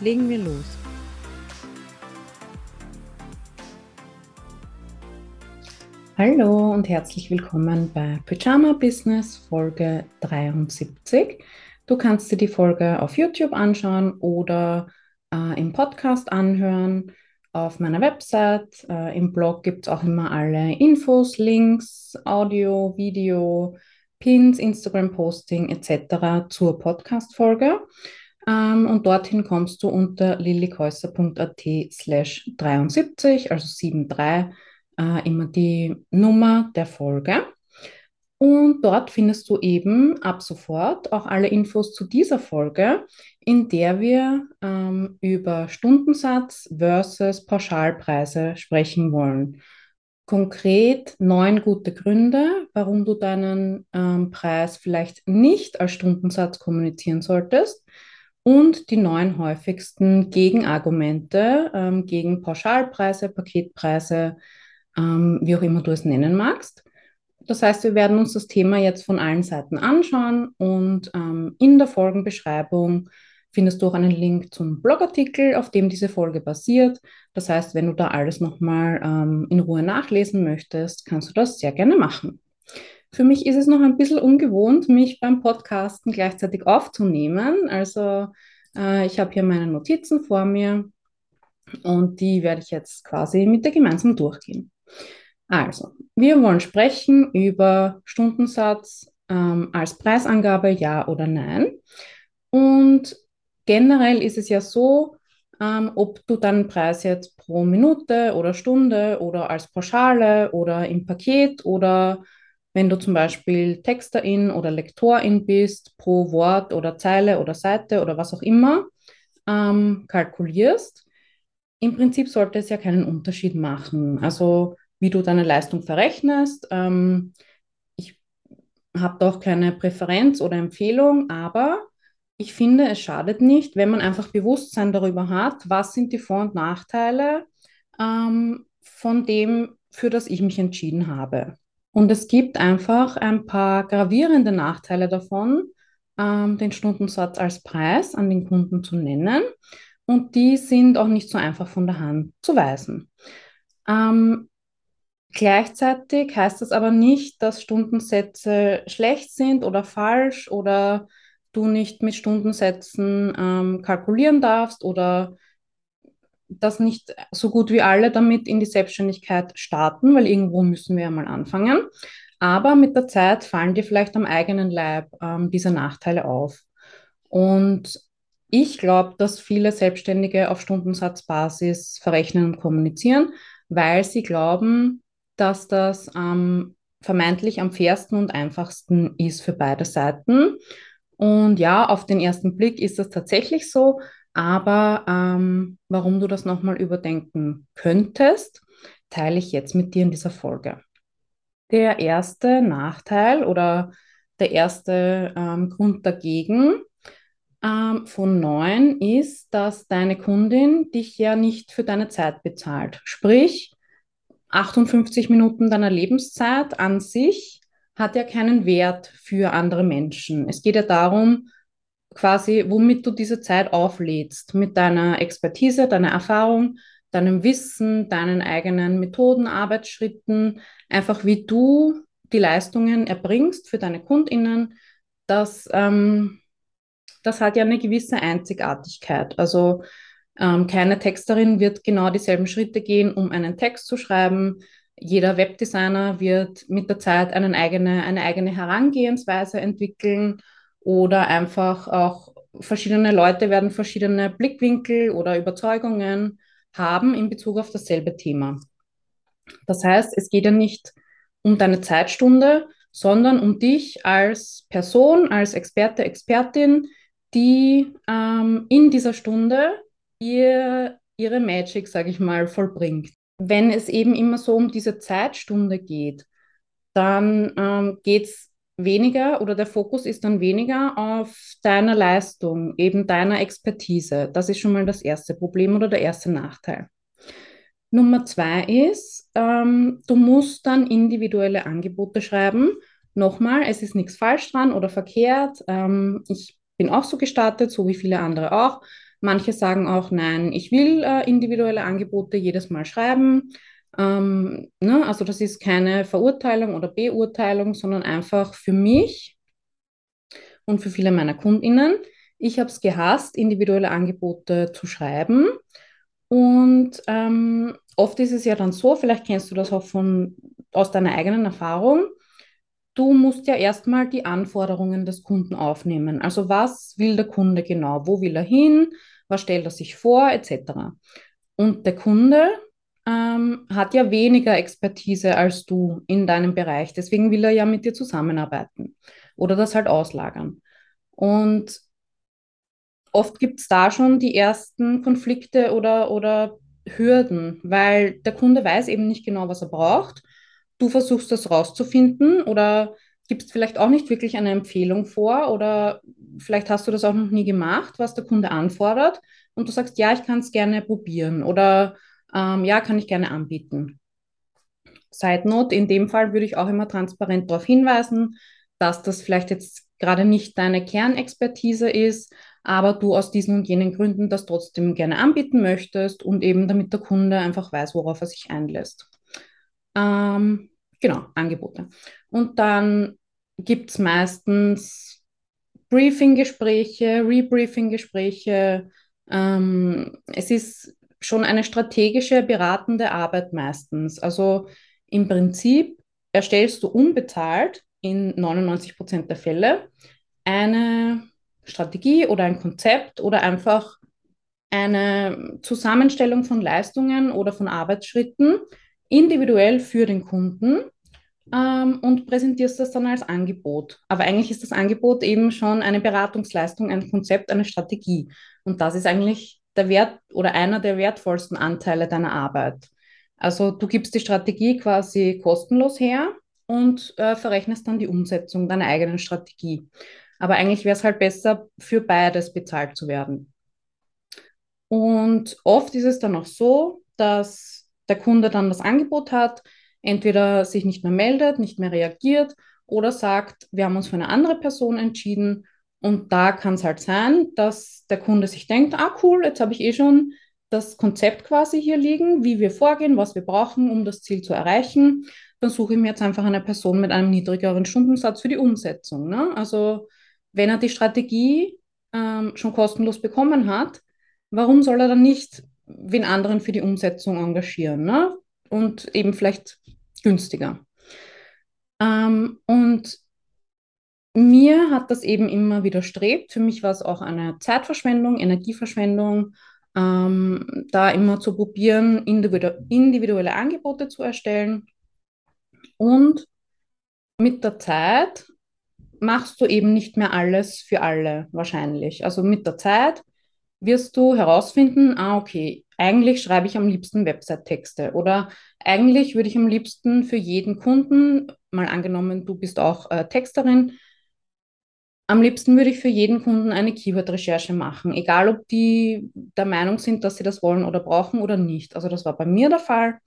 Legen wir los. Hallo und herzlich willkommen bei Pyjama Business Folge 73. Du kannst dir die Folge auf YouTube anschauen oder äh, im Podcast anhören. Auf meiner Website, äh, im Blog gibt es auch immer alle Infos, Links, Audio, Video, Pins, Instagram-Posting etc. zur Podcast-Folge. Ähm, und dorthin kommst du unter lillikäusser.at slash 73, also 73, äh, immer die Nummer der Folge. Und dort findest du eben ab sofort auch alle Infos zu dieser Folge, in der wir ähm, über Stundensatz versus Pauschalpreise sprechen wollen konkret neun gute Gründe, warum du deinen ähm, Preis vielleicht nicht als Stundensatz kommunizieren solltest und die neun häufigsten Gegenargumente ähm, gegen Pauschalpreise, Paketpreise, ähm, wie auch immer du es nennen magst. Das heißt, wir werden uns das Thema jetzt von allen Seiten anschauen und ähm, in der Folgenbeschreibung findest du auch einen Link zum Blogartikel, auf dem diese Folge basiert. Das heißt, wenn du da alles nochmal ähm, in Ruhe nachlesen möchtest, kannst du das sehr gerne machen. Für mich ist es noch ein bisschen ungewohnt, mich beim Podcasten gleichzeitig aufzunehmen. Also äh, ich habe hier meine Notizen vor mir und die werde ich jetzt quasi mit dir gemeinsam durchgehen. Also, wir wollen sprechen über Stundensatz ähm, als Preisangabe, ja oder nein. Und generell ist es ja so, ähm, ob du deinen Preis jetzt pro Minute oder Stunde oder als Pauschale oder im Paket oder wenn du zum Beispiel Texterin oder Lektorin bist, pro Wort oder Zeile oder Seite oder was auch immer ähm, kalkulierst. Im Prinzip sollte es ja keinen Unterschied machen. Also wie du deine Leistung verrechnest. Ähm, ich habe doch keine Präferenz oder Empfehlung, aber ich finde, es schadet nicht, wenn man einfach Bewusstsein darüber hat, was sind die Vor- und Nachteile ähm, von dem, für das ich mich entschieden habe. Und es gibt einfach ein paar gravierende Nachteile davon, ähm, den Stundensatz als Preis an den Kunden zu nennen. Und die sind auch nicht so einfach von der Hand zu weisen. Ähm, gleichzeitig heißt das aber nicht, dass Stundensätze schlecht sind oder falsch oder du nicht mit Stundensätzen ähm, kalkulieren darfst oder dass nicht so gut wie alle damit in die Selbstständigkeit starten, weil irgendwo müssen wir ja mal anfangen. Aber mit der Zeit fallen dir vielleicht am eigenen Leib ähm, diese Nachteile auf. Und ich glaube, dass viele Selbstständige auf Stundensatzbasis verrechnen und kommunizieren, weil sie glauben, dass das ähm, vermeintlich am fairsten und einfachsten ist für beide Seiten. Und ja, auf den ersten Blick ist das tatsächlich so, aber ähm, warum du das nochmal überdenken könntest, teile ich jetzt mit dir in dieser Folge. Der erste Nachteil oder der erste ähm, Grund dagegen ähm, von neun ist, dass deine Kundin dich ja nicht für deine Zeit bezahlt. Sprich, 58 Minuten deiner Lebenszeit an sich hat ja keinen Wert für andere Menschen. Es geht ja darum, quasi, womit du diese Zeit auflädst, mit deiner Expertise, deiner Erfahrung, deinem Wissen, deinen eigenen Methoden, Arbeitsschritten, einfach wie du die Leistungen erbringst für deine KundInnen, das, ähm, das hat ja eine gewisse Einzigartigkeit. Also ähm, keine Texterin wird genau dieselben Schritte gehen, um einen Text zu schreiben. Jeder Webdesigner wird mit der Zeit eine eigene, eine eigene Herangehensweise entwickeln oder einfach auch verschiedene Leute werden verschiedene Blickwinkel oder Überzeugungen haben in Bezug auf dasselbe Thema. Das heißt, es geht ja nicht um deine Zeitstunde, sondern um dich als Person, als Experte, Expertin, die ähm, in dieser Stunde ihr, ihre Magic, sage ich mal, vollbringt. Wenn es eben immer so um diese Zeitstunde geht, dann ähm, geht es weniger oder der Fokus ist dann weniger auf deiner Leistung, eben deiner Expertise. Das ist schon mal das erste Problem oder der erste Nachteil. Nummer zwei ist, ähm, du musst dann individuelle Angebote schreiben. Nochmal, es ist nichts falsch dran oder verkehrt. Ähm, ich bin auch so gestartet, so wie viele andere auch. Manche sagen auch, nein, ich will äh, individuelle Angebote jedes Mal schreiben. Ähm, ne? Also das ist keine Verurteilung oder Beurteilung, sondern einfach für mich und für viele meiner Kundinnen. Ich habe es gehasst, individuelle Angebote zu schreiben. Und ähm, oft ist es ja dann so, vielleicht kennst du das auch von, aus deiner eigenen Erfahrung, du musst ja erstmal die Anforderungen des Kunden aufnehmen. Also was will der Kunde genau? Wo will er hin? Was stellt er sich vor? Etc. Und der Kunde ähm, hat ja weniger Expertise als du in deinem Bereich. Deswegen will er ja mit dir zusammenarbeiten oder das halt auslagern. Und oft gibt es da schon die ersten Konflikte oder, oder Hürden, weil der Kunde weiß eben nicht genau, was er braucht. Du versuchst das rauszufinden oder gibst vielleicht auch nicht wirklich eine Empfehlung vor oder vielleicht hast du das auch noch nie gemacht, was der Kunde anfordert und du sagst, ja, ich kann es gerne probieren oder ähm, ja, kann ich gerne anbieten. Side Note, in dem Fall würde ich auch immer transparent darauf hinweisen, dass das vielleicht jetzt gerade nicht deine Kernexpertise ist, aber du aus diesen und jenen Gründen das trotzdem gerne anbieten möchtest und eben damit der Kunde einfach weiß, worauf er sich einlässt. Ähm, genau, Angebote. Und dann gibt es meistens Briefing-Gespräche, Rebriefing-Gespräche. Ähm, es ist schon eine strategische, beratende Arbeit meistens. Also im Prinzip erstellst du unbezahlt in 99 Prozent der Fälle eine Strategie oder ein Konzept oder einfach eine Zusammenstellung von Leistungen oder von Arbeitsschritten individuell für den Kunden ähm, und präsentierst das dann als Angebot. Aber eigentlich ist das Angebot eben schon eine Beratungsleistung, ein Konzept, eine Strategie. Und das ist eigentlich der Wert oder einer der wertvollsten Anteile deiner Arbeit. Also du gibst die Strategie quasi kostenlos her und äh, verrechnest dann die Umsetzung deiner eigenen Strategie. Aber eigentlich wäre es halt besser, für beides bezahlt zu werden. Und oft ist es dann auch so, dass der Kunde dann das Angebot hat, entweder sich nicht mehr meldet, nicht mehr reagiert oder sagt, wir haben uns für eine andere Person entschieden. Und da kann es halt sein, dass der Kunde sich denkt, ah cool, jetzt habe ich eh schon das Konzept quasi hier liegen, wie wir vorgehen, was wir brauchen, um das Ziel zu erreichen. Dann suche ich mir jetzt einfach eine Person mit einem niedrigeren Stundensatz für die Umsetzung. Ne? Also wenn er die Strategie ähm, schon kostenlos bekommen hat, warum soll er dann nicht wen anderen für die Umsetzung engagieren? Ne? Und eben vielleicht günstiger. Ähm, und mir hat das eben immer widerstrebt. Für mich war es auch eine Zeitverschwendung, Energieverschwendung, ähm, da immer zu probieren, individu individuelle Angebote zu erstellen. Und mit der Zeit machst du eben nicht mehr alles für alle wahrscheinlich. Also mit der Zeit wirst du herausfinden, ah, okay, eigentlich schreibe ich am liebsten Website-Texte oder eigentlich würde ich am liebsten für jeden Kunden, mal angenommen, du bist auch äh, Texterin, am liebsten würde ich für jeden Kunden eine Keyword-Recherche machen, egal ob die der Meinung sind, dass sie das wollen oder brauchen oder nicht. Also das war bei mir der Fall.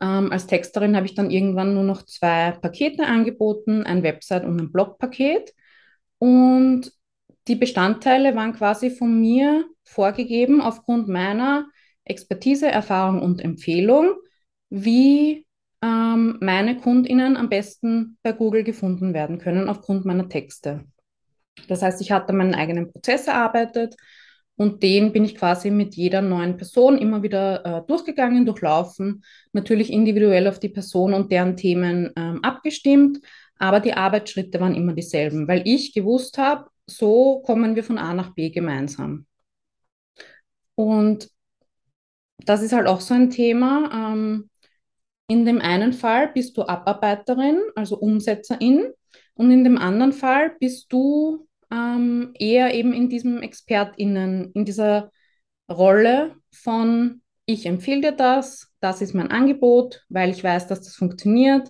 Ähm, als Texterin habe ich dann irgendwann nur noch zwei Pakete angeboten, ein Website- und ein Blogpaket. Und die Bestandteile waren quasi von mir vorgegeben aufgrund meiner Expertise, Erfahrung und Empfehlung, wie ähm, meine KundInnen am besten bei Google gefunden werden können aufgrund meiner Texte. Das heißt, ich hatte meinen eigenen Prozess erarbeitet und den bin ich quasi mit jeder neuen Person immer wieder äh, durchgegangen, durchlaufen, natürlich individuell auf die Person und deren Themen ähm, abgestimmt, aber die Arbeitsschritte waren immer dieselben, weil ich gewusst habe, so kommen wir von A nach B gemeinsam. Und das ist halt auch so ein Thema. Ähm, in dem einen Fall bist du Abarbeiterin, also Umsetzerin, und in dem anderen Fall bist du ähm, eher eben in diesem ExpertInnen, in dieser Rolle von, ich empfehle dir das, das ist mein Angebot, weil ich weiß, dass das funktioniert.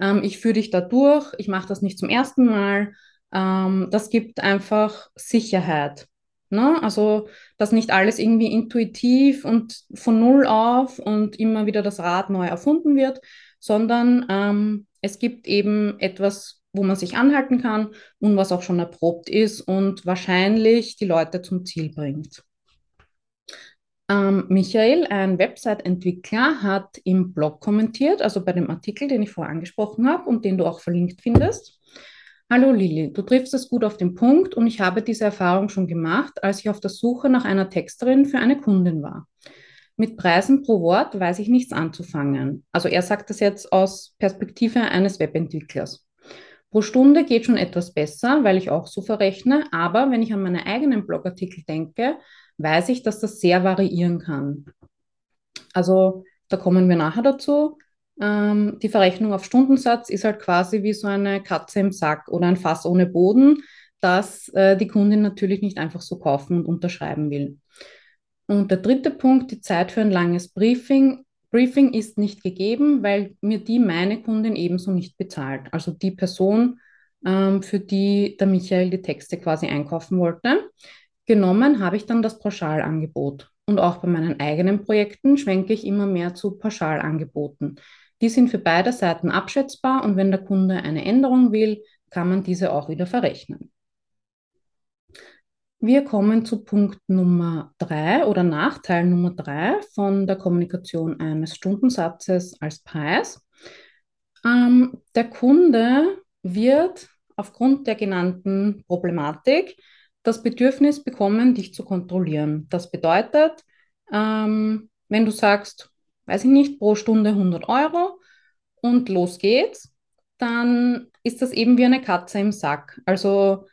Ähm, ich führe dich da durch, ich mache das nicht zum ersten Mal. Ähm, das gibt einfach Sicherheit. Ne? Also, dass nicht alles irgendwie intuitiv und von Null auf und immer wieder das Rad neu erfunden wird, sondern ähm, es gibt eben etwas, wo man sich anhalten kann und was auch schon erprobt ist und wahrscheinlich die Leute zum Ziel bringt. Ähm, Michael, ein Website-Entwickler, hat im Blog kommentiert, also bei dem Artikel, den ich vorher angesprochen habe und den du auch verlinkt findest. Hallo Lili, du triffst es gut auf den Punkt und ich habe diese Erfahrung schon gemacht, als ich auf der Suche nach einer Texterin für eine Kundin war. Mit Preisen pro Wort weiß ich nichts anzufangen. Also er sagt das jetzt aus Perspektive eines Webentwicklers. Pro Stunde geht schon etwas besser, weil ich auch so verrechne, aber wenn ich an meine eigenen Blogartikel denke, weiß ich, dass das sehr variieren kann. Also da kommen wir nachher dazu. Ähm, die Verrechnung auf Stundensatz ist halt quasi wie so eine Katze im Sack oder ein Fass ohne Boden, das äh, die Kundin natürlich nicht einfach so kaufen und unterschreiben will. Und der dritte Punkt, die Zeit für ein langes Briefing. Briefing ist nicht gegeben, weil mir die meine Kundin ebenso nicht bezahlt. Also die Person, ähm, für die der Michael die Texte quasi einkaufen wollte. Genommen habe ich dann das Pauschalangebot. Und auch bei meinen eigenen Projekten schwenke ich immer mehr zu Pauschalangeboten. Die sind für beide Seiten abschätzbar und wenn der Kunde eine Änderung will, kann man diese auch wieder verrechnen. Wir kommen zu Punkt Nummer drei oder Nachteil Nummer drei von der Kommunikation eines Stundensatzes als Preis. Ähm, der Kunde wird aufgrund der genannten Problematik das Bedürfnis bekommen, dich zu kontrollieren. Das bedeutet, ähm, wenn du sagst, weiß ich nicht, pro Stunde 100 Euro und los geht's, dann ist das eben wie eine Katze im Sack. Also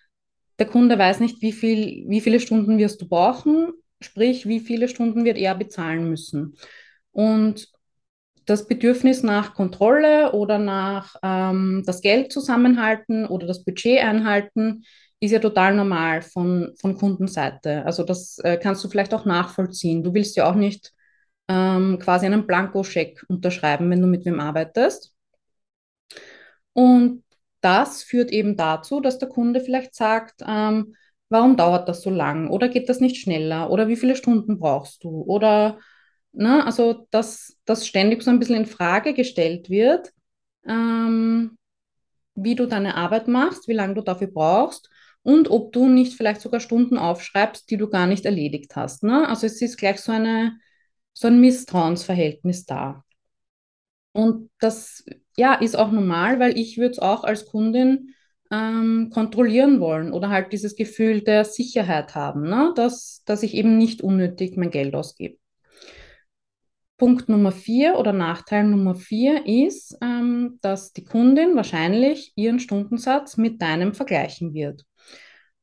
der Kunde weiß nicht, wie, viel, wie viele Stunden wirst du brauchen, sprich, wie viele Stunden wird er bezahlen müssen. Und das Bedürfnis nach Kontrolle oder nach ähm, das Geld zusammenhalten oder das Budget einhalten ist ja total normal von, von Kundenseite. Also das äh, kannst du vielleicht auch nachvollziehen. Du willst ja auch nicht ähm, quasi einen Blankoscheck unterschreiben, wenn du mit wem arbeitest. Und das führt eben dazu, dass der Kunde vielleicht sagt, ähm, warum dauert das so lang? Oder geht das nicht schneller? Oder wie viele Stunden brauchst du? Oder, ne, also dass das ständig so ein bisschen in Frage gestellt wird, ähm, wie du deine Arbeit machst, wie lange du dafür brauchst und ob du nicht vielleicht sogar Stunden aufschreibst, die du gar nicht erledigt hast. Ne? Also es ist gleich so, eine, so ein Misstrauensverhältnis da. Und das ja, ist auch normal, weil ich würde es auch als Kundin ähm, kontrollieren wollen oder halt dieses Gefühl der Sicherheit haben, ne? dass, dass ich eben nicht unnötig mein Geld ausgebe. Punkt Nummer vier oder Nachteil Nummer vier ist, ähm, dass die Kundin wahrscheinlich ihren Stundensatz mit deinem vergleichen wird.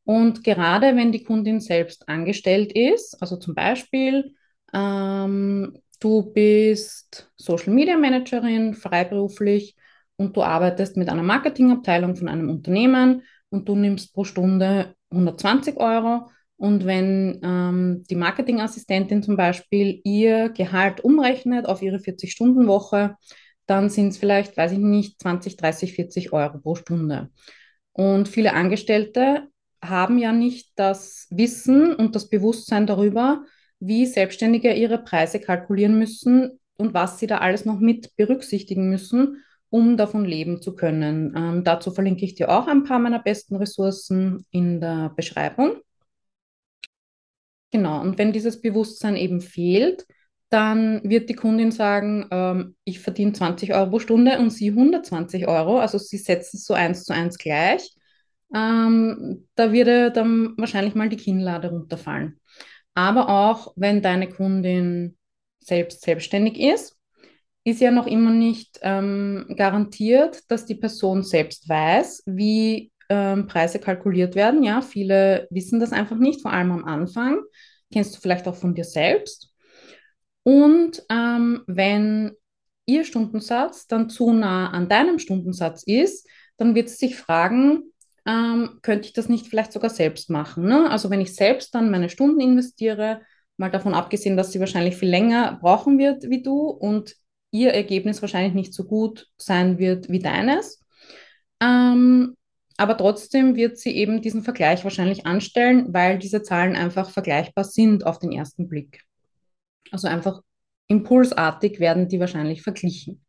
Und gerade wenn die Kundin selbst angestellt ist, also zum Beispiel, ähm, du bist Social Media Managerin, freiberuflich und du arbeitest mit einer Marketingabteilung von einem Unternehmen und du nimmst pro Stunde 120 Euro. Und wenn ähm, die Marketingassistentin zum Beispiel ihr Gehalt umrechnet auf ihre 40-Stunden-Woche, dann sind es vielleicht, weiß ich nicht, 20, 30, 40 Euro pro Stunde. Und viele Angestellte haben ja nicht das Wissen und das Bewusstsein darüber, wie Selbstständige ihre Preise kalkulieren müssen und was sie da alles noch mit berücksichtigen müssen, um davon leben zu können. Ähm, dazu verlinke ich dir auch ein paar meiner besten Ressourcen in der Beschreibung. Genau, und wenn dieses Bewusstsein eben fehlt, dann wird die Kundin sagen, ähm, ich verdiene 20 Euro pro Stunde und sie 120 Euro. Also sie setzen es so eins zu eins gleich ähm, da würde dann wahrscheinlich mal die Kinnlade runterfallen. Aber auch wenn deine Kundin selbst selbstständig ist, ist ja noch immer nicht ähm, garantiert, dass die Person selbst weiß, wie ähm, Preise kalkuliert werden. Ja, viele wissen das einfach nicht, vor allem am Anfang. Kennst du vielleicht auch von dir selbst. Und ähm, wenn ihr Stundensatz dann zu nah an deinem Stundensatz ist, dann wird sie sich fragen, ähm, könnte ich das nicht vielleicht sogar selbst machen. Ne? Also wenn ich selbst dann meine Stunden investiere, Mal davon abgesehen, dass sie wahrscheinlich viel länger brauchen wird wie du und ihr Ergebnis wahrscheinlich nicht so gut sein wird wie deines. Ähm, aber trotzdem wird sie eben diesen Vergleich wahrscheinlich anstellen, weil diese Zahlen einfach vergleichbar sind auf den ersten Blick. Also einfach impulsartig werden die wahrscheinlich verglichen.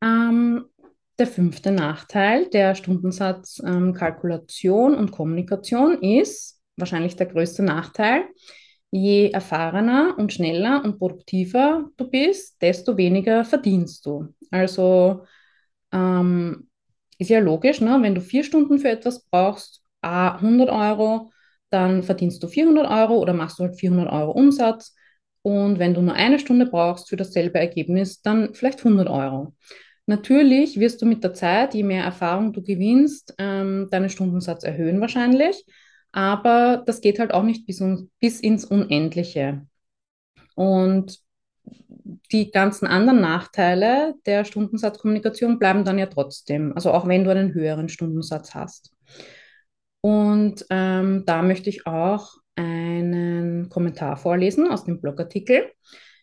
Ähm, der fünfte Nachteil der Stundensatzkalkulation ähm, und Kommunikation ist wahrscheinlich der größte Nachteil. Je erfahrener und schneller und produktiver du bist, desto weniger verdienst du. Also ähm, ist ja logisch, ne? wenn du vier Stunden für etwas brauchst, a 100 Euro, dann verdienst du 400 Euro oder machst du halt 400 Euro Umsatz. Und wenn du nur eine Stunde brauchst für dasselbe Ergebnis, dann vielleicht 100 Euro. Natürlich wirst du mit der Zeit, je mehr Erfahrung du gewinnst, ähm, deinen Stundensatz erhöhen wahrscheinlich. Aber das geht halt auch nicht bis, bis ins Unendliche. Und die ganzen anderen Nachteile der Stundensatzkommunikation bleiben dann ja trotzdem, also auch wenn du einen höheren Stundensatz hast. Und ähm, da möchte ich auch einen Kommentar vorlesen aus dem Blogartikel.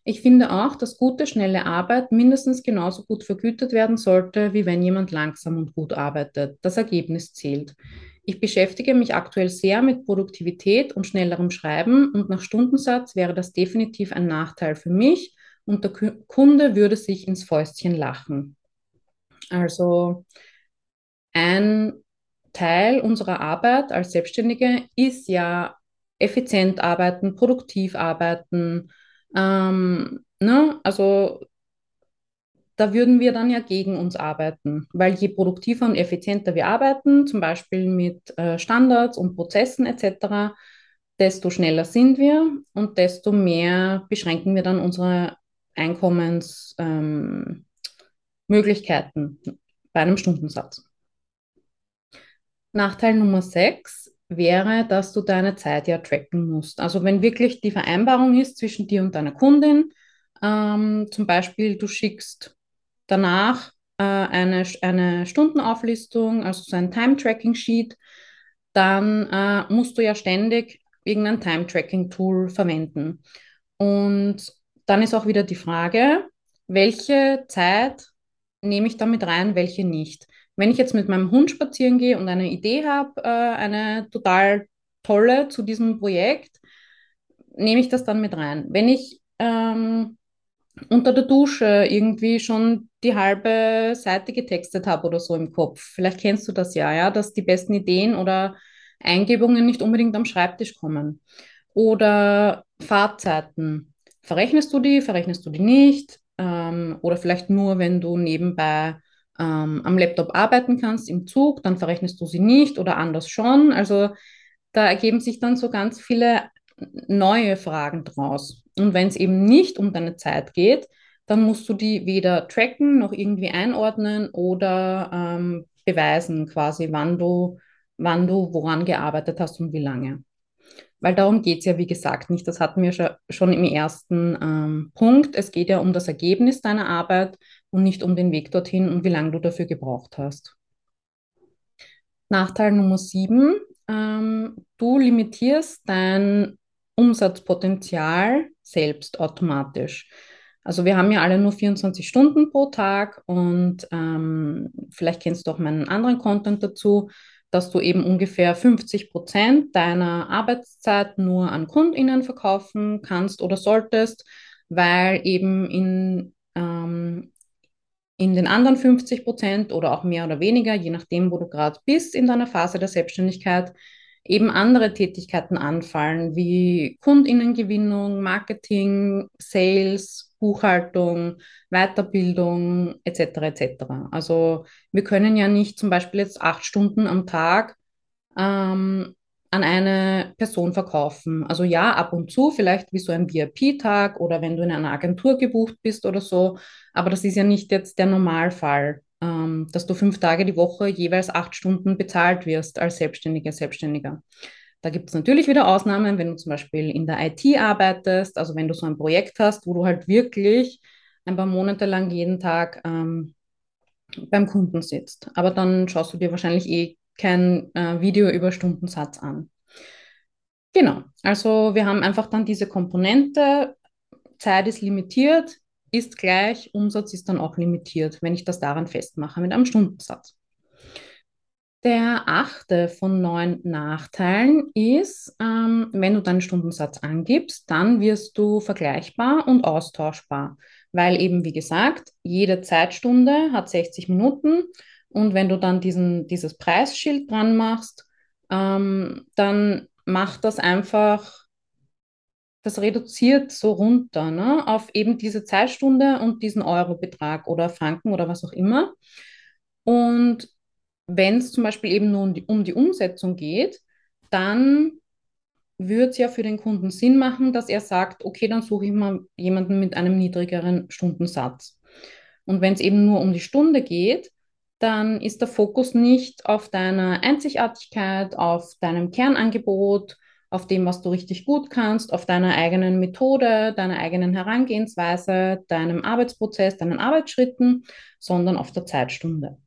Ich finde auch, dass gute, schnelle Arbeit mindestens genauso gut vergütet werden sollte, wie wenn jemand langsam und gut arbeitet. Das Ergebnis zählt. Ich beschäftige mich aktuell sehr mit Produktivität und schnellerem Schreiben und nach Stundensatz wäre das definitiv ein Nachteil für mich und der Kunde würde sich ins Fäustchen lachen. Also ein Teil unserer Arbeit als Selbstständige ist ja effizient arbeiten, produktiv arbeiten. Ähm, ne? Also da würden wir dann ja gegen uns arbeiten, weil je produktiver und effizienter wir arbeiten, zum Beispiel mit äh, Standards und Prozessen etc., desto schneller sind wir und desto mehr beschränken wir dann unsere Einkommensmöglichkeiten ähm, bei einem Stundensatz. Nachteil Nummer 6 wäre, dass du deine Zeit ja tracken musst. Also wenn wirklich die Vereinbarung ist zwischen dir und deiner Kundin, ähm, zum Beispiel du schickst danach äh, eine, eine Stundenauflistung, also so ein Time-Tracking-Sheet, dann äh, musst du ja ständig irgendein Time-Tracking-Tool verwenden. Und dann ist auch wieder die Frage, welche Zeit nehme ich damit rein, welche nicht. Wenn ich jetzt mit meinem Hund spazieren gehe und eine Idee habe, äh, eine total tolle zu diesem Projekt, nehme ich das dann mit rein. Wenn ich ähm, unter der Dusche irgendwie schon die halbe Seite getextet habe oder so im Kopf, vielleicht kennst du das ja, ja, dass die besten Ideen oder Eingebungen nicht unbedingt am Schreibtisch kommen. Oder Fahrzeiten Verrechnest du die, verrechnest du die nicht? Ähm, oder vielleicht nur, wenn du nebenbei ähm, am Laptop arbeiten kannst im Zug, dann verrechnest du sie nicht oder anders schon. Also da ergeben sich dann so ganz viele neue Fragen draus. Und wenn es eben nicht um deine Zeit geht, dann musst du die weder tracken noch irgendwie einordnen oder ähm, beweisen, quasi, wann du, wann du woran gearbeitet hast und wie lange. Weil darum geht es ja, wie gesagt, nicht. Das hatten wir schon im ersten ähm, Punkt. Es geht ja um das Ergebnis deiner Arbeit und nicht um den Weg dorthin und wie lange du dafür gebraucht hast. Nachteil Nummer sieben. Ähm, du limitierst dein Umsatzpotenzial selbst automatisch. Also wir haben ja alle nur 24 Stunden pro Tag und ähm, vielleicht kennst du auch meinen anderen Content dazu dass du eben ungefähr 50 Prozent deiner Arbeitszeit nur an KundInnen verkaufen kannst oder solltest, weil eben in, ähm, in den anderen 50 Prozent oder auch mehr oder weniger, je nachdem, wo du gerade bist in deiner Phase der Selbstständigkeit, eben andere Tätigkeiten anfallen, wie Kundinnengewinnung, Marketing, Sales, Buchhaltung, Weiterbildung etc. etc. Also wir können ja nicht zum Beispiel jetzt acht Stunden am Tag ähm, an eine Person verkaufen. Also ja, ab und zu, vielleicht wie so ein VIP-Tag oder wenn du in einer Agentur gebucht bist oder so, aber das ist ja nicht jetzt der Normalfall, ähm, dass du fünf Tage die Woche jeweils acht Stunden bezahlt wirst als Selbstständiger, Selbstständiger. Da gibt es natürlich wieder Ausnahmen, wenn du zum Beispiel in der IT arbeitest, also wenn du so ein Projekt hast, wo du halt wirklich ein paar Monate lang jeden Tag ähm, beim Kunden sitzt. Aber dann schaust du dir wahrscheinlich eh kein äh, Video über Stundensatz an. Genau. Also wir haben einfach dann diese Komponente, Zeit ist limitiert, ist gleich, Umsatz ist dann auch limitiert, wenn ich das daran festmache mit einem Stundensatz. Der achte von neun Nachteilen ist, ähm, wenn du deinen Stundensatz angibst, dann wirst du vergleichbar und austauschbar, weil eben, wie gesagt, jede Zeitstunde hat 60 Minuten und wenn du dann diesen, dieses Preisschild dran machst, ähm, dann macht das einfach, das reduziert so runter ne, auf eben diese Zeitstunde und diesen Eurobetrag oder Franken oder was auch immer. Und wenn es zum Beispiel eben nur um die, um die Umsetzung geht, dann würde es ja für den Kunden Sinn machen, dass er sagt, okay, dann suche ich mal jemanden mit einem niedrigeren Stundensatz. Und wenn es eben nur um die Stunde geht, dann ist der Fokus nicht auf deiner Einzigartigkeit, auf deinem Kernangebot, auf dem, was du richtig gut kannst, auf deiner eigenen Methode, deiner eigenen Herangehensweise, deinem Arbeitsprozess, deinen Arbeitsschritten, sondern auf der Zeitstunde.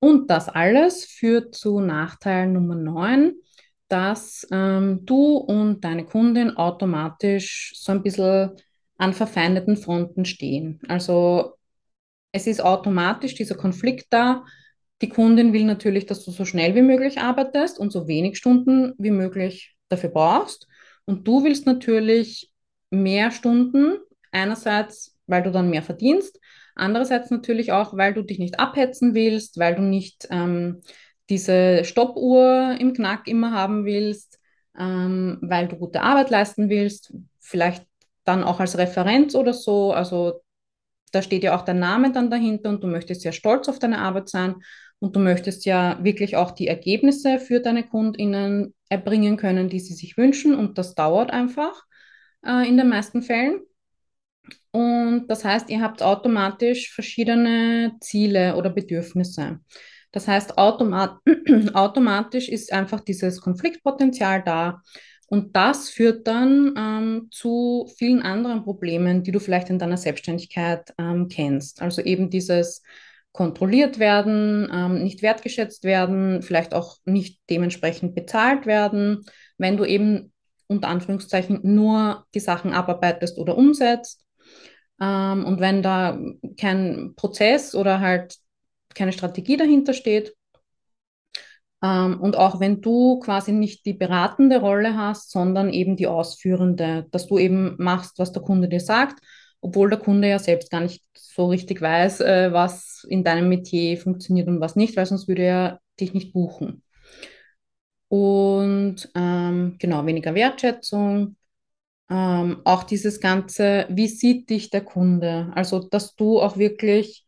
Und das alles führt zu Nachteil Nummer 9, dass ähm, du und deine Kundin automatisch so ein bisschen an verfeindeten Fronten stehen. Also es ist automatisch dieser Konflikt da. Die Kundin will natürlich, dass du so schnell wie möglich arbeitest und so wenig Stunden wie möglich dafür brauchst. Und du willst natürlich mehr Stunden, einerseits, weil du dann mehr verdienst, Andererseits natürlich auch, weil du dich nicht abhetzen willst, weil du nicht ähm, diese Stoppuhr im Knack immer haben willst, ähm, weil du gute Arbeit leisten willst, vielleicht dann auch als Referenz oder so. Also da steht ja auch dein Name dann dahinter und du möchtest ja stolz auf deine Arbeit sein und du möchtest ja wirklich auch die Ergebnisse für deine KundInnen erbringen können, die sie sich wünschen und das dauert einfach äh, in den meisten Fällen. Und das heißt, ihr habt automatisch verschiedene Ziele oder Bedürfnisse. Das heißt, automat automatisch ist einfach dieses Konfliktpotenzial da. Und das führt dann ähm, zu vielen anderen Problemen, die du vielleicht in deiner Selbstständigkeit ähm, kennst. Also eben dieses kontrolliert werden, ähm, nicht wertgeschätzt werden, vielleicht auch nicht dementsprechend bezahlt werden, wenn du eben unter Anführungszeichen nur die Sachen abarbeitest oder umsetzt. Ähm, und wenn da kein Prozess oder halt keine Strategie dahinter steht, und auch wenn du quasi nicht die beratende Rolle hast, sondern eben die ausführende, dass du eben machst, was der Kunde dir sagt, obwohl der Kunde ja selbst gar nicht so richtig weiß, äh, was in deinem Metier funktioniert und was nicht, weil sonst würde er dich nicht buchen. Und ähm, genau, weniger Wertschätzung, ähm, auch dieses Ganze, wie sieht dich der Kunde? Also, dass du auch wirklich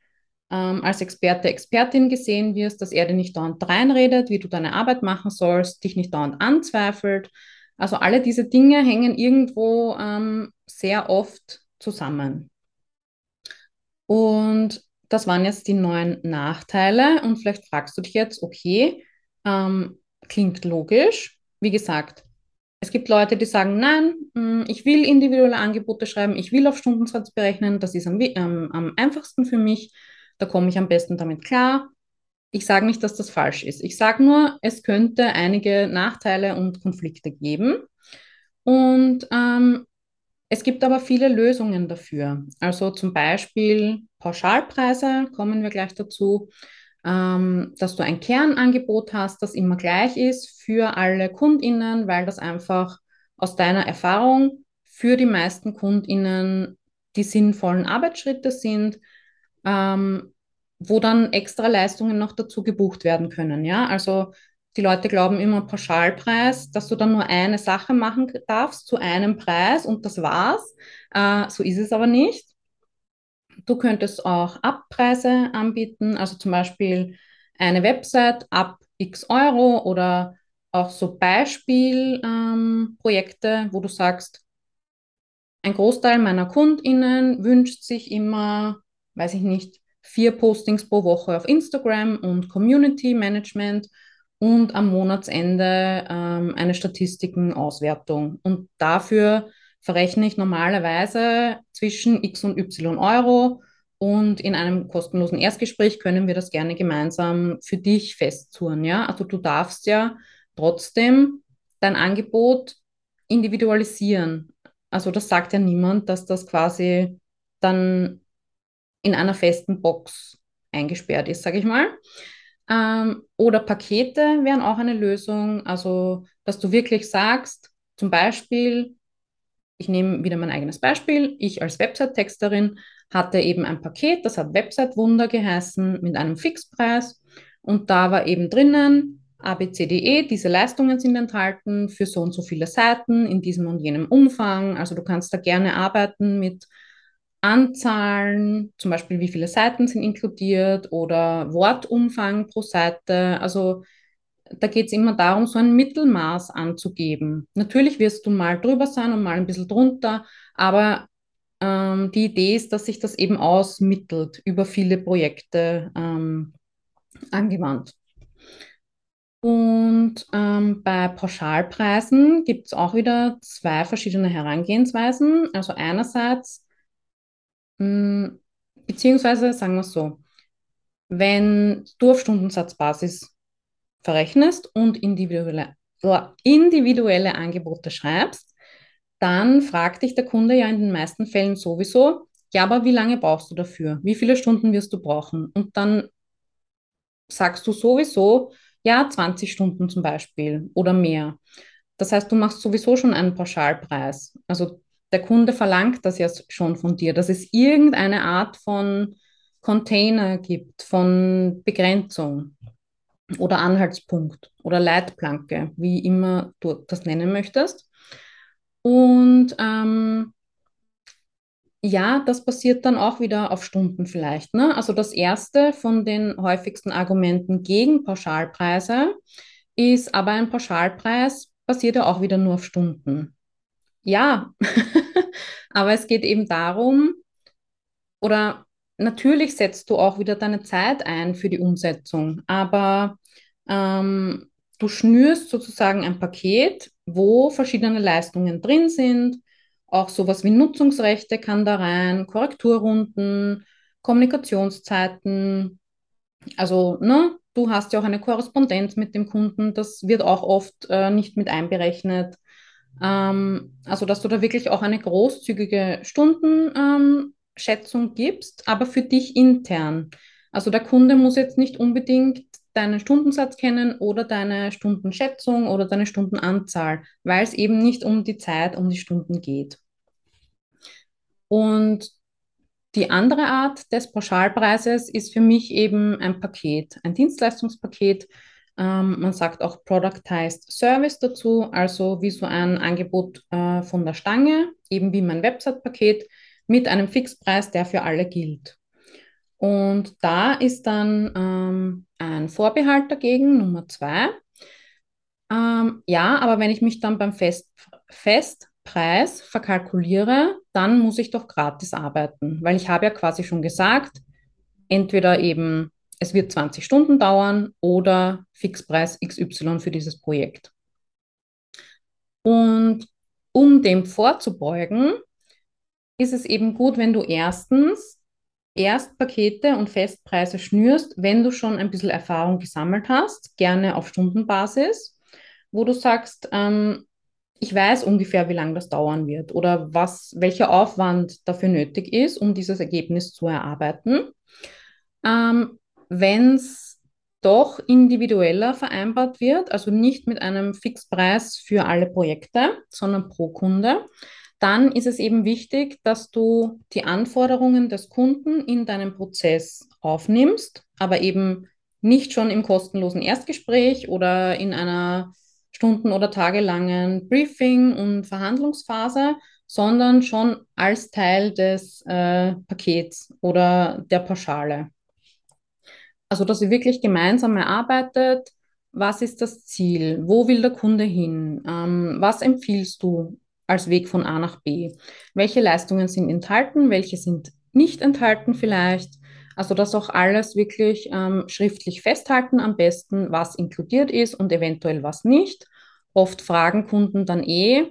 ähm, als Experte, Expertin gesehen wirst, dass er dir nicht dauernd reinredet, wie du deine Arbeit machen sollst, dich nicht dauernd anzweifelt. Also alle diese Dinge hängen irgendwo ähm, sehr oft zusammen. Und das waren jetzt die neuen Nachteile. Und vielleicht fragst du dich jetzt, okay, ähm, klingt logisch. Wie gesagt, es gibt Leute, die sagen, nein, mm, ich will individuelle Angebote schreiben, ich will auf Stundensatz berechnen, das ist am, ähm, am einfachsten für mich, da komme ich am besten damit klar. Ich sage nicht, dass das falsch ist. Ich sage nur, es könnte einige Nachteile und Konflikte geben. Und ähm, es gibt aber viele Lösungen dafür. Also zum Beispiel Pauschalpreise, kommen wir gleich dazu ähm, dass du ein Kernangebot hast, das immer gleich ist für alle KundInnen, weil das einfach aus deiner Erfahrung für die meisten KundInnen die sinnvollen Arbeitsschritte sind, ähm, wo dann extra Leistungen noch dazu gebucht werden können. Ja, also die Leute glauben immer Pauschalpreis, dass du dann nur eine Sache machen darfst zu einem Preis und das war's. Äh, so ist es aber nicht. Du könntest auch Abpreise anbieten, also zum Beispiel eine Website ab x Euro oder auch so Beispielprojekte, ähm, wo du sagst, ein Großteil meiner KundInnen wünscht sich immer, weiß ich nicht, vier Postings pro Woche auf Instagram und Community Management und am Monatsende ähm, eine Statistikenauswertung. Und dafür verrechne ich normalerweise zwischen x und y Euro und in einem kostenlosen Erstgespräch können wir das gerne gemeinsam für dich festzurren. Ja? Also du darfst ja trotzdem dein Angebot individualisieren. Also das sagt ja niemand, dass das quasi dann in einer festen Box eingesperrt ist, sage ich mal. Ähm, oder Pakete wären auch eine Lösung. Also, dass du wirklich sagst, zum Beispiel, ich nehme wieder mein eigenes Beispiel, ich als Website-Texterin hatte eben ein Paket, das hat Website-Wunder geheißen, mit einem Fixpreis. Und da war eben drinnen, ABCDE, diese Leistungen sind enthalten für so und so viele Seiten in diesem und jenem Umfang. Also du kannst da gerne arbeiten mit Anzahlen, zum Beispiel wie viele Seiten sind inkludiert oder Wortumfang pro Seite. Also da geht es immer darum, so ein Mittelmaß anzugeben. Natürlich wirst du mal drüber sein und mal ein bisschen drunter, aber ähm, die Idee ist, dass sich das eben ausmittelt über viele Projekte ähm, angewandt. Und ähm, bei Pauschalpreisen gibt es auch wieder zwei verschiedene Herangehensweisen. Also einerseits beziehungsweise sagen wir es so, wenn du auf Stundensatzbasis verrechnest und individuelle, individuelle Angebote schreibst, dann fragt dich der Kunde ja in den meisten Fällen sowieso, ja, aber wie lange brauchst du dafür? Wie viele Stunden wirst du brauchen? Und dann sagst du sowieso, ja, 20 Stunden zum Beispiel oder mehr. Das heißt, du machst sowieso schon einen Pauschalpreis. Also der Kunde verlangt das ja schon von dir, dass es irgendeine Art von Container gibt, von Begrenzung oder Anhaltspunkt oder Leitplanke, wie immer du das nennen möchtest. Und ähm, ja, das passiert dann auch wieder auf Stunden vielleicht. Ne? Also das erste von den häufigsten Argumenten gegen Pauschalpreise ist, aber ein Pauschalpreis basiert ja auch wieder nur auf Stunden. Ja, aber es geht eben darum, oder natürlich setzt du auch wieder deine Zeit ein für die Umsetzung, aber ähm, du schnürst sozusagen ein Paket, wo verschiedene Leistungen drin sind. Auch sowas wie Nutzungsrechte kann da rein, Korrekturrunden, Kommunikationszeiten. Also, ne, du hast ja auch eine Korrespondenz mit dem Kunden, das wird auch oft äh, nicht mit einberechnet. Ähm, also, dass du da wirklich auch eine großzügige Stundenschätzung ähm, gibst, aber für dich intern. Also der Kunde muss jetzt nicht unbedingt deinen Stundensatz kennen oder deine Stundenschätzung oder deine Stundenanzahl, weil es eben nicht um die Zeit, um die Stunden geht. Und die andere Art des Pauschalpreises ist für mich eben ein Paket, ein Dienstleistungspaket, ähm, man sagt auch Productized Service dazu, also wie so ein Angebot äh, von der Stange, eben wie mein Website-Paket mit einem Fixpreis, der für alle gilt. Und da ist dann ähm, ein Vorbehalt dagegen, Nummer zwei. Ähm, ja, aber wenn ich mich dann beim Fest, Festpreis verkalkuliere, dann muss ich doch gratis arbeiten, weil ich habe ja quasi schon gesagt, entweder eben es wird 20 Stunden dauern oder Fixpreis XY für dieses Projekt. Und um dem vorzubeugen, ist es eben gut, wenn du erstens erst Pakete und Festpreise schnürst, wenn du schon ein bisschen Erfahrung gesammelt hast, gerne auf Stundenbasis, wo du sagst, ähm, ich weiß ungefähr, wie lange das dauern wird oder was, welcher Aufwand dafür nötig ist, um dieses Ergebnis zu erarbeiten. Ähm, wenn es doch individueller vereinbart wird, also nicht mit einem Fixpreis für alle Projekte, sondern pro Kunde, dann ist es eben wichtig, dass du die Anforderungen des Kunden in deinem Prozess aufnimmst, aber eben nicht schon im kostenlosen Erstgespräch oder in einer stunden- oder tagelangen Briefing- und Verhandlungsphase, sondern schon als Teil des äh, Pakets oder der Pauschale. Also, dass ihr wirklich gemeinsam erarbeitet, was ist das Ziel, wo will der Kunde hin, ähm, was empfiehlst du als Weg von A nach B, welche Leistungen sind enthalten, welche sind nicht enthalten vielleicht. Also das auch alles wirklich ähm, schriftlich festhalten, am besten, was inkludiert ist und eventuell was nicht. Oft fragen Kunden dann eh,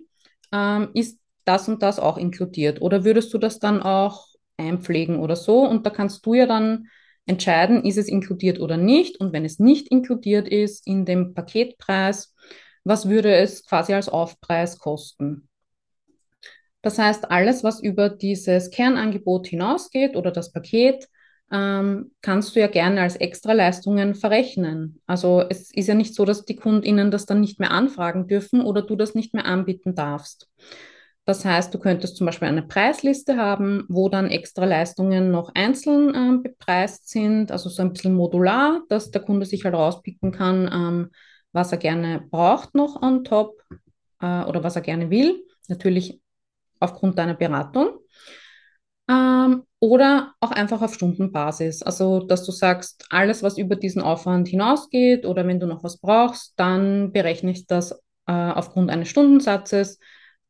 ähm, ist das und das auch inkludiert oder würdest du das dann auch einpflegen oder so? Und da kannst du ja dann entscheiden, ist es inkludiert oder nicht. Und wenn es nicht inkludiert ist in dem Paketpreis, was würde es quasi als Aufpreis kosten. Das heißt, alles, was über dieses Kernangebot hinausgeht oder das Paket, ähm, kannst du ja gerne als Extraleistungen verrechnen. Also es ist ja nicht so, dass die KundInnen das dann nicht mehr anfragen dürfen oder du das nicht mehr anbieten darfst. Das heißt, du könntest zum Beispiel eine Preisliste haben, wo dann extra Leistungen noch einzeln ähm, bepreist sind, also so ein bisschen modular, dass der Kunde sich halt rauspicken kann, ähm, was er gerne braucht noch on top äh, oder was er gerne will. Natürlich aufgrund deiner Beratung. Ähm, oder auch einfach auf Stundenbasis. Also, dass du sagst, alles, was über diesen Aufwand hinausgeht oder wenn du noch was brauchst, dann berechne ich das äh, aufgrund eines Stundensatzes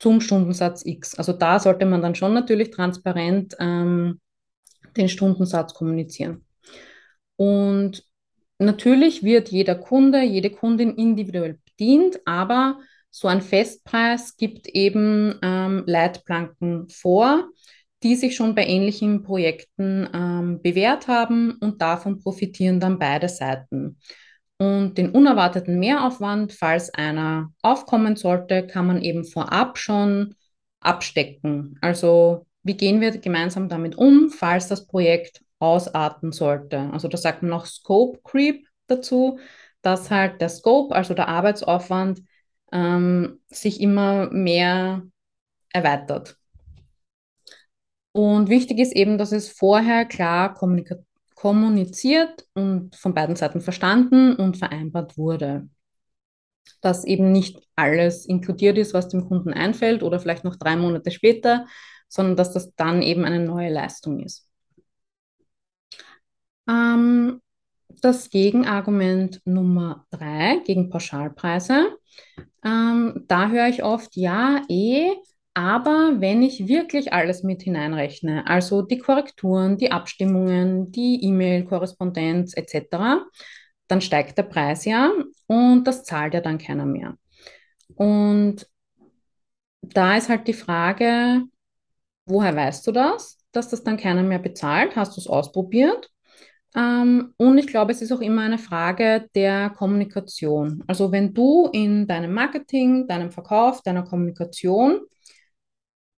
zum Stundensatz X. Also da sollte man dann schon natürlich transparent ähm, den Stundensatz kommunizieren. Und natürlich wird jeder Kunde, jede Kundin individuell bedient, aber so ein Festpreis gibt eben ähm, Leitplanken vor, die sich schon bei ähnlichen Projekten ähm, bewährt haben und davon profitieren dann beide Seiten. Und den unerwarteten Mehraufwand, falls einer aufkommen sollte, kann man eben vorab schon abstecken. Also wie gehen wir gemeinsam damit um, falls das Projekt ausarten sollte? Also da sagt man auch Scope Creep dazu, dass halt der Scope, also der Arbeitsaufwand, ähm, sich immer mehr erweitert. Und wichtig ist eben, dass es vorher klar kommuniziert und von beiden Seiten verstanden und vereinbart wurde. Dass eben nicht alles inkludiert ist, was dem Kunden einfällt oder vielleicht noch drei Monate später, sondern dass das dann eben eine neue Leistung ist. Ähm, das Gegenargument Nummer drei gegen Pauschalpreise. Ähm, da höre ich oft, ja, eh, aber wenn ich wirklich alles mit hineinrechne, also die Korrekturen, die Abstimmungen, die E-Mail-Korrespondenz etc., dann steigt der Preis ja und das zahlt ja dann keiner mehr. Und da ist halt die Frage, woher weißt du das, dass das dann keiner mehr bezahlt? Hast du es ausprobiert? Ähm, und ich glaube, es ist auch immer eine Frage der Kommunikation. Also wenn du in deinem Marketing, deinem Verkauf, deiner Kommunikation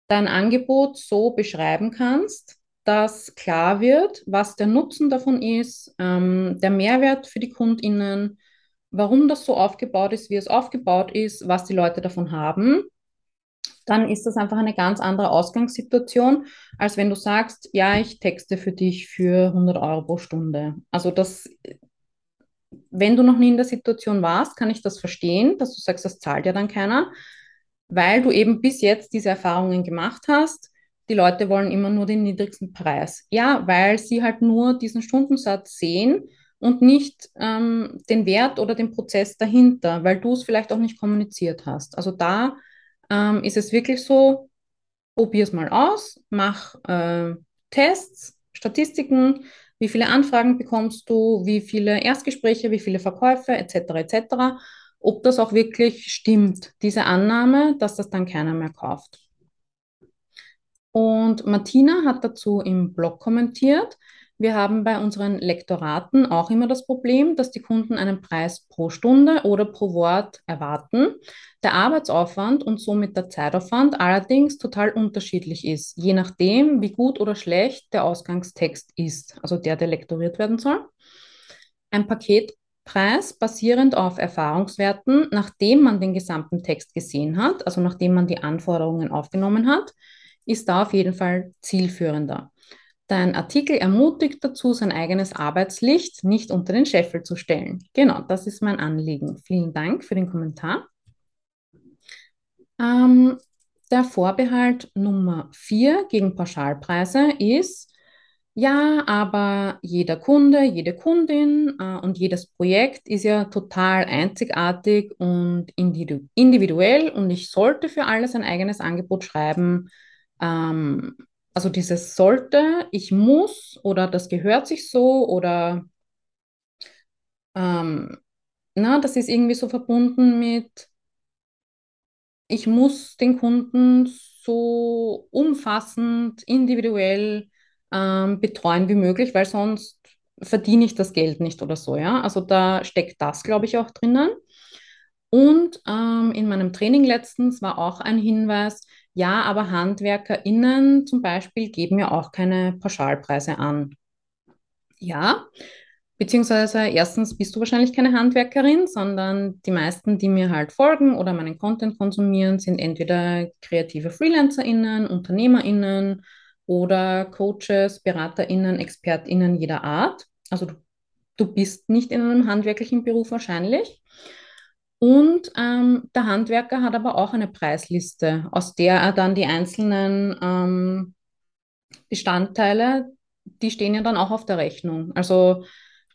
dein Angebot so beschreiben kannst, dass klar wird, was der Nutzen davon ist, ähm, der Mehrwert für die KundInnen, warum das so aufgebaut ist, wie es aufgebaut ist, was die Leute davon haben, dann ist das einfach eine ganz andere Ausgangssituation, als wenn du sagst, ja, ich texte für dich für 100 Euro pro Stunde. Also das, wenn du noch nie in der Situation warst, kann ich das verstehen, dass du sagst, das zahlt ja dann keiner, weil du eben bis jetzt diese Erfahrungen gemacht hast. Die Leute wollen immer nur den niedrigsten Preis. Ja, weil sie halt nur diesen Stundensatz sehen und nicht ähm, den Wert oder den Prozess dahinter, weil du es vielleicht auch nicht kommuniziert hast. Also da ähm, ist es wirklich so, probier es mal aus, mach äh, Tests, Statistiken, wie viele Anfragen bekommst du, wie viele Erstgespräche, wie viele Verkäufe etc. etc. Ob das auch wirklich stimmt, diese Annahme, dass das dann keiner mehr kauft. Und Martina hat dazu im Blog kommentiert, wir haben bei unseren Lektoraten auch immer das Problem, dass die Kunden einen Preis pro Stunde oder pro Wort erwarten. Der Arbeitsaufwand und somit der Zeitaufwand allerdings total unterschiedlich ist, je nachdem, wie gut oder schlecht der Ausgangstext ist, also der, der lektoriert werden soll. Ein Paketpreis basierend auf Erfahrungswerten, nachdem man den gesamten Text gesehen hat, also nachdem man die Anforderungen aufgenommen hat, ist da auf jeden Fall zielführender. Dein Artikel ermutigt dazu, sein eigenes Arbeitslicht nicht unter den Scheffel zu stellen. Genau, das ist mein Anliegen. Vielen Dank für den Kommentar. Ähm, der Vorbehalt Nummer 4 gegen Pauschalpreise ist, ja, aber jeder Kunde, jede Kundin äh, und jedes Projekt ist ja total einzigartig und individuell und ich sollte für alles ein eigenes Angebot schreiben. Ähm, also dieses sollte, ich muss oder das gehört sich so oder ähm, na, das ist irgendwie so verbunden mit, ich muss den Kunden so umfassend, individuell ähm, betreuen wie möglich, weil sonst verdiene ich das Geld nicht oder so, ja. Also da steckt das, glaube ich, auch drinnen. Und ähm, in meinem Training letztens war auch ein Hinweis, ja, aber HandwerkerInnen zum Beispiel geben ja auch keine Pauschalpreise an. Ja, beziehungsweise erstens bist du wahrscheinlich keine Handwerkerin, sondern die meisten, die mir halt folgen oder meinen Content konsumieren, sind entweder kreative FreelancerInnen, UnternehmerInnen oder Coaches, BeraterInnen, ExpertInnen jeder Art. Also du, du bist nicht in einem handwerklichen Beruf wahrscheinlich. Und ähm, der Handwerker hat aber auch eine Preisliste, aus der er dann die einzelnen ähm, Bestandteile, die stehen ja dann auch auf der Rechnung. Also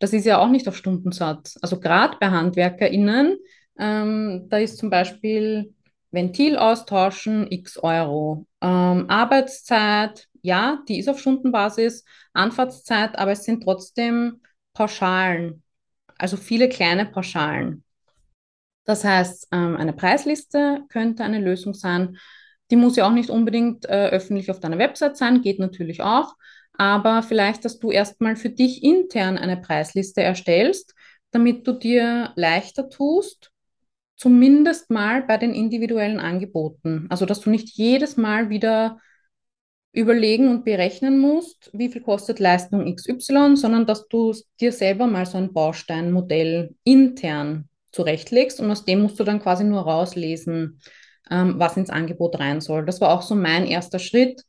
das ist ja auch nicht auf Stundensatz. Also gerade bei HandwerkerInnen, ähm, da ist zum Beispiel Ventil austauschen, x Euro. Ähm, Arbeitszeit, ja, die ist auf Stundenbasis. Anfahrtszeit, aber es sind trotzdem Pauschalen. Also viele kleine Pauschalen. Das heißt, ähm, eine Preisliste könnte eine Lösung sein. Die muss ja auch nicht unbedingt äh, öffentlich auf deiner Website sein, geht natürlich auch. Aber vielleicht, dass du erstmal für dich intern eine Preisliste erstellst, damit du dir leichter tust, zumindest mal bei den individuellen Angeboten. Also, dass du nicht jedes Mal wieder überlegen und berechnen musst, wie viel kostet Leistung XY, sondern dass du dir selber mal so ein Bausteinmodell intern zurechtlegst und aus dem musst du dann quasi nur rauslesen, ähm, was ins Angebot rein soll. Das war auch so mein erster Schritt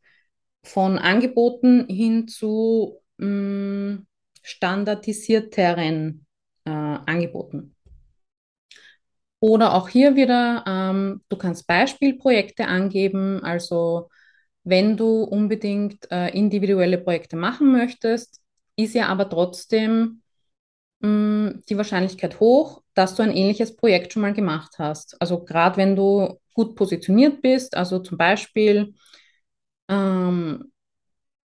von Angeboten hin zu mh, mm, standardisierteren äh, Angeboten. Oder auch hier wieder, ähm, du kannst Beispielprojekte angeben, also wenn du unbedingt äh, individuelle Projekte machen möchtest, ist ja aber trotzdem mh, die Wahrscheinlichkeit hoch, dass du ein ähnliches Projekt schon mal gemacht hast. Also gerade wenn du gut positioniert bist, also zum Beispiel, ähm,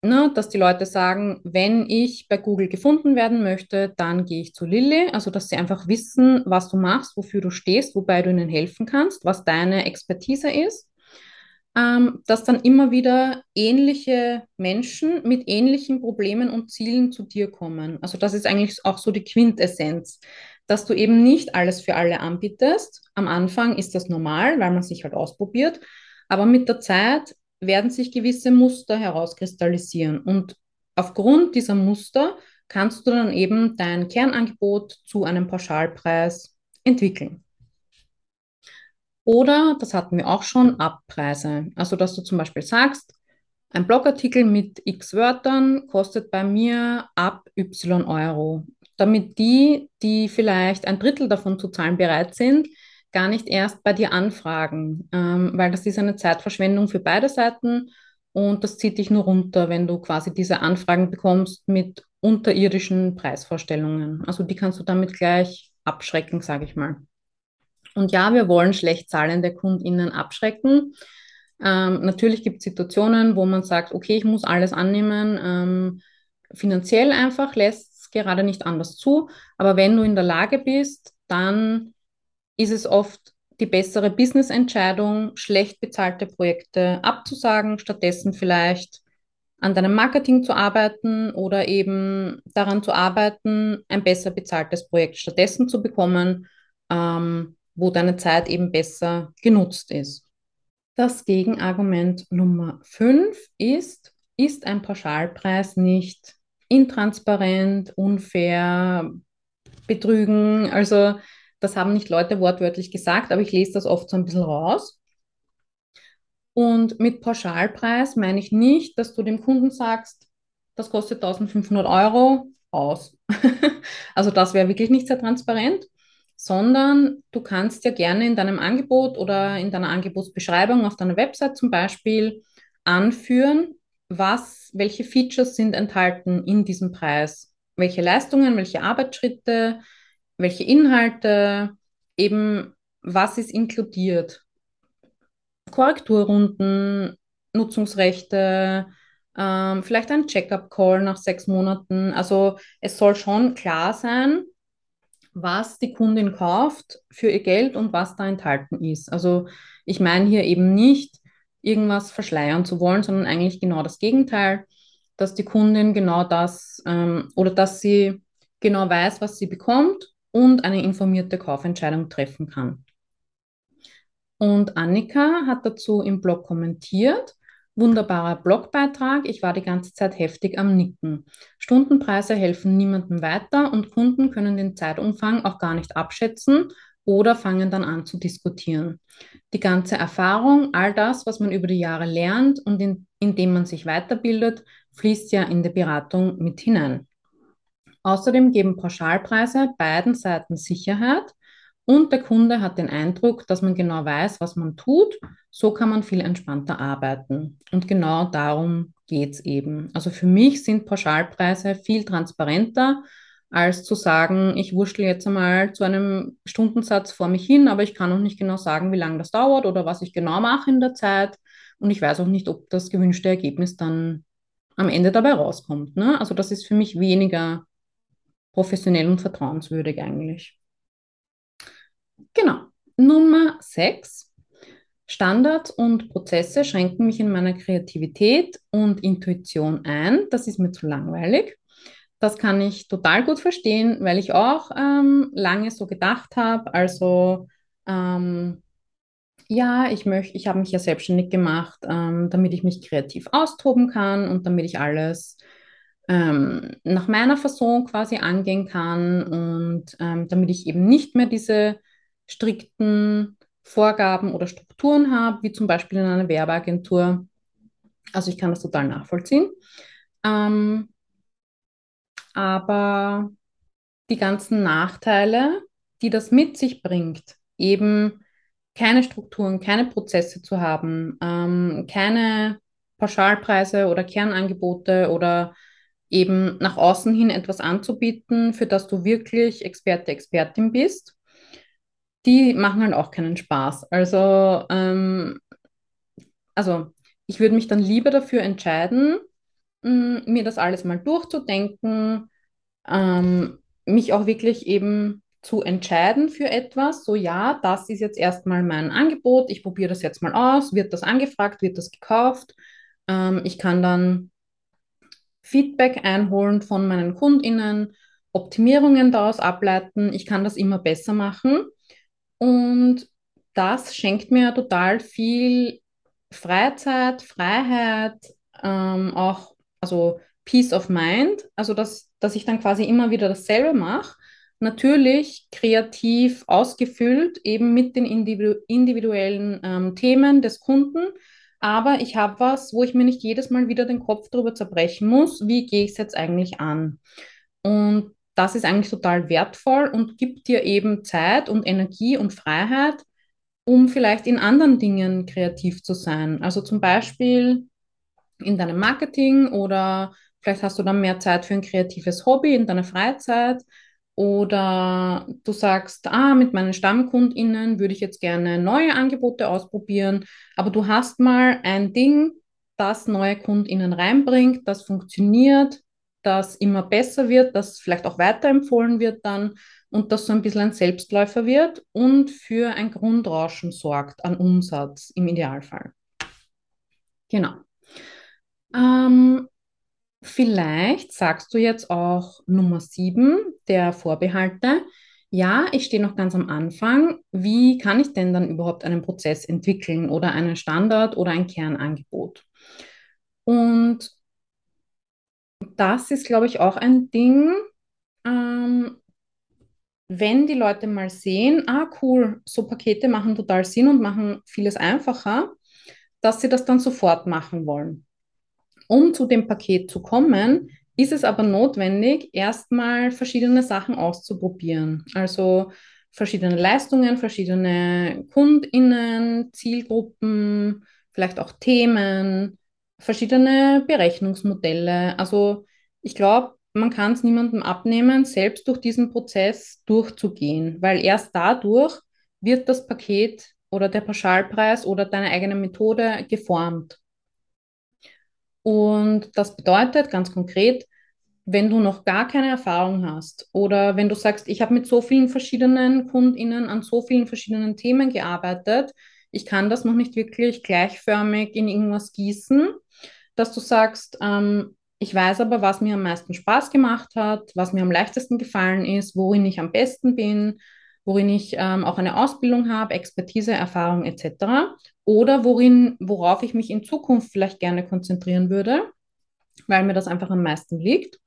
ne, dass die Leute sagen, wenn ich bei Google gefunden werden möchte, dann gehe ich zu Lilly. Also dass sie einfach wissen, was du machst, wofür du stehst, wobei du ihnen helfen kannst, was deine Expertise ist ähm, dass dann immer wieder ähnliche Menschen mit ähnlichen Problemen und Zielen zu dir kommen. Also das ist eigentlich auch so die Quintessenz, dass du eben nicht alles für alle anbietest. Am Anfang ist das normal, weil man sich halt ausprobiert, aber mit der Zeit werden sich gewisse Muster herauskristallisieren und aufgrund dieser Muster kannst du dann eben dein Kernangebot zu einem Pauschalpreis entwickeln. Oder, das hatten wir auch schon, Abpreise. Also, dass du zum Beispiel sagst, ein Blogartikel mit x Wörtern kostet bei mir ab y Euro. Damit die, die vielleicht ein Drittel davon zu zahlen bereit sind, gar nicht erst bei dir anfragen, ähm, weil das ist eine Zeitverschwendung für beide Seiten und das zieht dich nur runter, wenn du quasi diese Anfragen bekommst mit unterirdischen Preisvorstellungen. Also die kannst du damit gleich abschrecken, sage ich mal. Und ja, wir wollen schlecht zahlende KundInnen abschrecken. Ähm, natürlich gibt es Situationen, wo man sagt, okay, ich muss alles annehmen. Ähm, finanziell einfach lässt es gerade nicht anders zu. Aber wenn du in der Lage bist, dann ist es oft die bessere Business-Entscheidung, schlecht bezahlte Projekte abzusagen, stattdessen vielleicht an deinem Marketing zu arbeiten oder eben daran zu arbeiten, ein besser bezahltes Projekt stattdessen zu bekommen. Ähm, wo deine Zeit eben besser genutzt ist. Das Gegenargument Nummer 5 ist, ist ein Pauschalpreis nicht intransparent, unfair, betrügen? Also das haben nicht Leute wortwörtlich gesagt, aber ich lese das oft so ein bisschen raus. Und mit Pauschalpreis meine ich nicht, dass du dem Kunden sagst, das kostet 1500 Euro aus. also das wäre wirklich nicht sehr transparent sondern du kannst ja gerne in deinem Angebot oder in deiner Angebotsbeschreibung auf deiner Website zum Beispiel anführen, was, welche Features sind enthalten in diesem Preis, welche Leistungen, welche Arbeitsschritte, welche Inhalte, eben was ist inkludiert. Korrekturrunden, Nutzungsrechte, ähm, vielleicht ein Check-up-Call nach sechs Monaten. Also es soll schon klar sein, was die Kundin kauft für ihr Geld und was da enthalten ist. Also ich meine hier eben nicht, irgendwas verschleiern zu wollen, sondern eigentlich genau das Gegenteil, dass die Kundin genau das ähm, oder dass sie genau weiß, was sie bekommt und eine informierte Kaufentscheidung treffen kann. Und Annika hat dazu im Blog kommentiert. Wunderbarer Blogbeitrag. Ich war die ganze Zeit heftig am Nicken. Stundenpreise helfen niemandem weiter und Kunden können den Zeitumfang auch gar nicht abschätzen oder fangen dann an zu diskutieren. Die ganze Erfahrung, all das, was man über die Jahre lernt und in, indem man sich weiterbildet, fließt ja in die Beratung mit hinein. Außerdem geben Pauschalpreise beiden Seiten Sicherheit und der Kunde hat den Eindruck, dass man genau weiß, was man tut. So kann man viel entspannter arbeiten. Und genau darum geht es eben. Also für mich sind Pauschalpreise viel transparenter, als zu sagen, ich wurschtel jetzt einmal zu einem Stundensatz vor mich hin, aber ich kann auch nicht genau sagen, wie lange das dauert oder was ich genau mache in der Zeit. Und ich weiß auch nicht, ob das gewünschte Ergebnis dann am Ende dabei rauskommt. Ne? Also das ist für mich weniger professionell und vertrauenswürdig eigentlich. Genau. Nummer 6. Standards und Prozesse schränken mich in meiner Kreativität und Intuition ein. Das ist mir zu langweilig. Das kann ich total gut verstehen, weil ich auch ähm, lange so gedacht habe. Also ähm, ja, ich möchte, ich habe mich ja selbstständig gemacht, ähm, damit ich mich kreativ austoben kann und damit ich alles ähm, nach meiner Fassung quasi angehen kann und ähm, damit ich eben nicht mehr diese strikten Vorgaben oder Strukturen habe, wie zum Beispiel in einer Werbeagentur. Also ich kann das total nachvollziehen. Ähm, aber die ganzen Nachteile, die das mit sich bringt, eben keine Strukturen, keine Prozesse zu haben, ähm, keine Pauschalpreise oder Kernangebote oder eben nach außen hin etwas anzubieten, für das du wirklich Experte, Expertin bist, die machen halt auch keinen Spaß. Also, ähm, also ich würde mich dann lieber dafür entscheiden, mh, mir das alles mal durchzudenken, ähm, mich auch wirklich eben zu entscheiden für etwas. So, ja, das ist jetzt erstmal mein Angebot, ich probiere das jetzt mal aus, wird das angefragt, wird das gekauft. Ähm, ich kann dann Feedback einholen von meinen KundInnen, Optimierungen daraus ableiten. Ich kann das immer besser machen. Und das schenkt mir total viel Freizeit, Freiheit, ähm, auch also Peace of Mind. Also dass, dass ich dann quasi immer wieder dasselbe mache. Natürlich kreativ ausgefüllt, eben mit den individu individuellen ähm, Themen des Kunden aber ich habe was, wo ich mir nicht jedes Mal wieder den Kopf darüber zerbrechen muss, wie gehe ich es jetzt eigentlich an. Und das ist eigentlich total wertvoll und gibt dir eben Zeit und Energie und Freiheit, um vielleicht in anderen Dingen kreativ zu sein. Also zum Beispiel in deinem Marketing oder vielleicht hast du dann mehr Zeit für ein kreatives Hobby in deiner Freizeit. Oder du sagst, ah, mit meinen StammkundInnen würde ich jetzt gerne neue Angebote ausprobieren, aber du hast mal ein Ding, das neue KundInnen reinbringt, das funktioniert, das immer besser wird, das vielleicht auch weiterempfohlen wird dann und das so ein bisschen ein Selbstläufer wird und für ein Grundrauschen sorgt an Umsatz im Idealfall. Genau. Ähm, Vielleicht sagst du jetzt auch Nummer sieben der Vorbehalte. Ja, ich stehe noch ganz am Anfang. Wie kann ich denn dann überhaupt einen Prozess entwickeln oder einen Standard oder ein Kernangebot? Und das ist, glaube ich, auch ein Ding, ähm, wenn die Leute mal sehen, ah cool, so Pakete machen total Sinn und machen vieles einfacher, dass sie das dann sofort machen wollen. Um zu dem Paket zu kommen, ist es aber notwendig, erstmal verschiedene Sachen auszuprobieren. Also verschiedene Leistungen, verschiedene KundInnen, Zielgruppen, vielleicht auch Themen, verschiedene Berechnungsmodelle. Also ich glaube, man kann es niemandem abnehmen, selbst durch diesen Prozess durchzugehen, weil erst dadurch wird das Paket oder der Pauschalpreis oder deine eigene Methode geformt. Und das bedeutet ganz konkret, wenn du noch gar keine Erfahrung hast oder wenn du sagst, ich habe mit so vielen verschiedenen KundInnen an so vielen verschiedenen Themen gearbeitet, ich kann das noch nicht wirklich gleichförmig in irgendwas gießen, dass du sagst, ähm, ich weiß aber, was mir am meisten Spaß gemacht hat, was mir am leichtesten gefallen ist, worin ich am besten bin worin ich ähm, auch eine Ausbildung habe, Expertise, Erfahrung etc. Oder worin, worauf ich mich in Zukunft vielleicht gerne konzentrieren würde, weil mir das einfach am meisten liegt.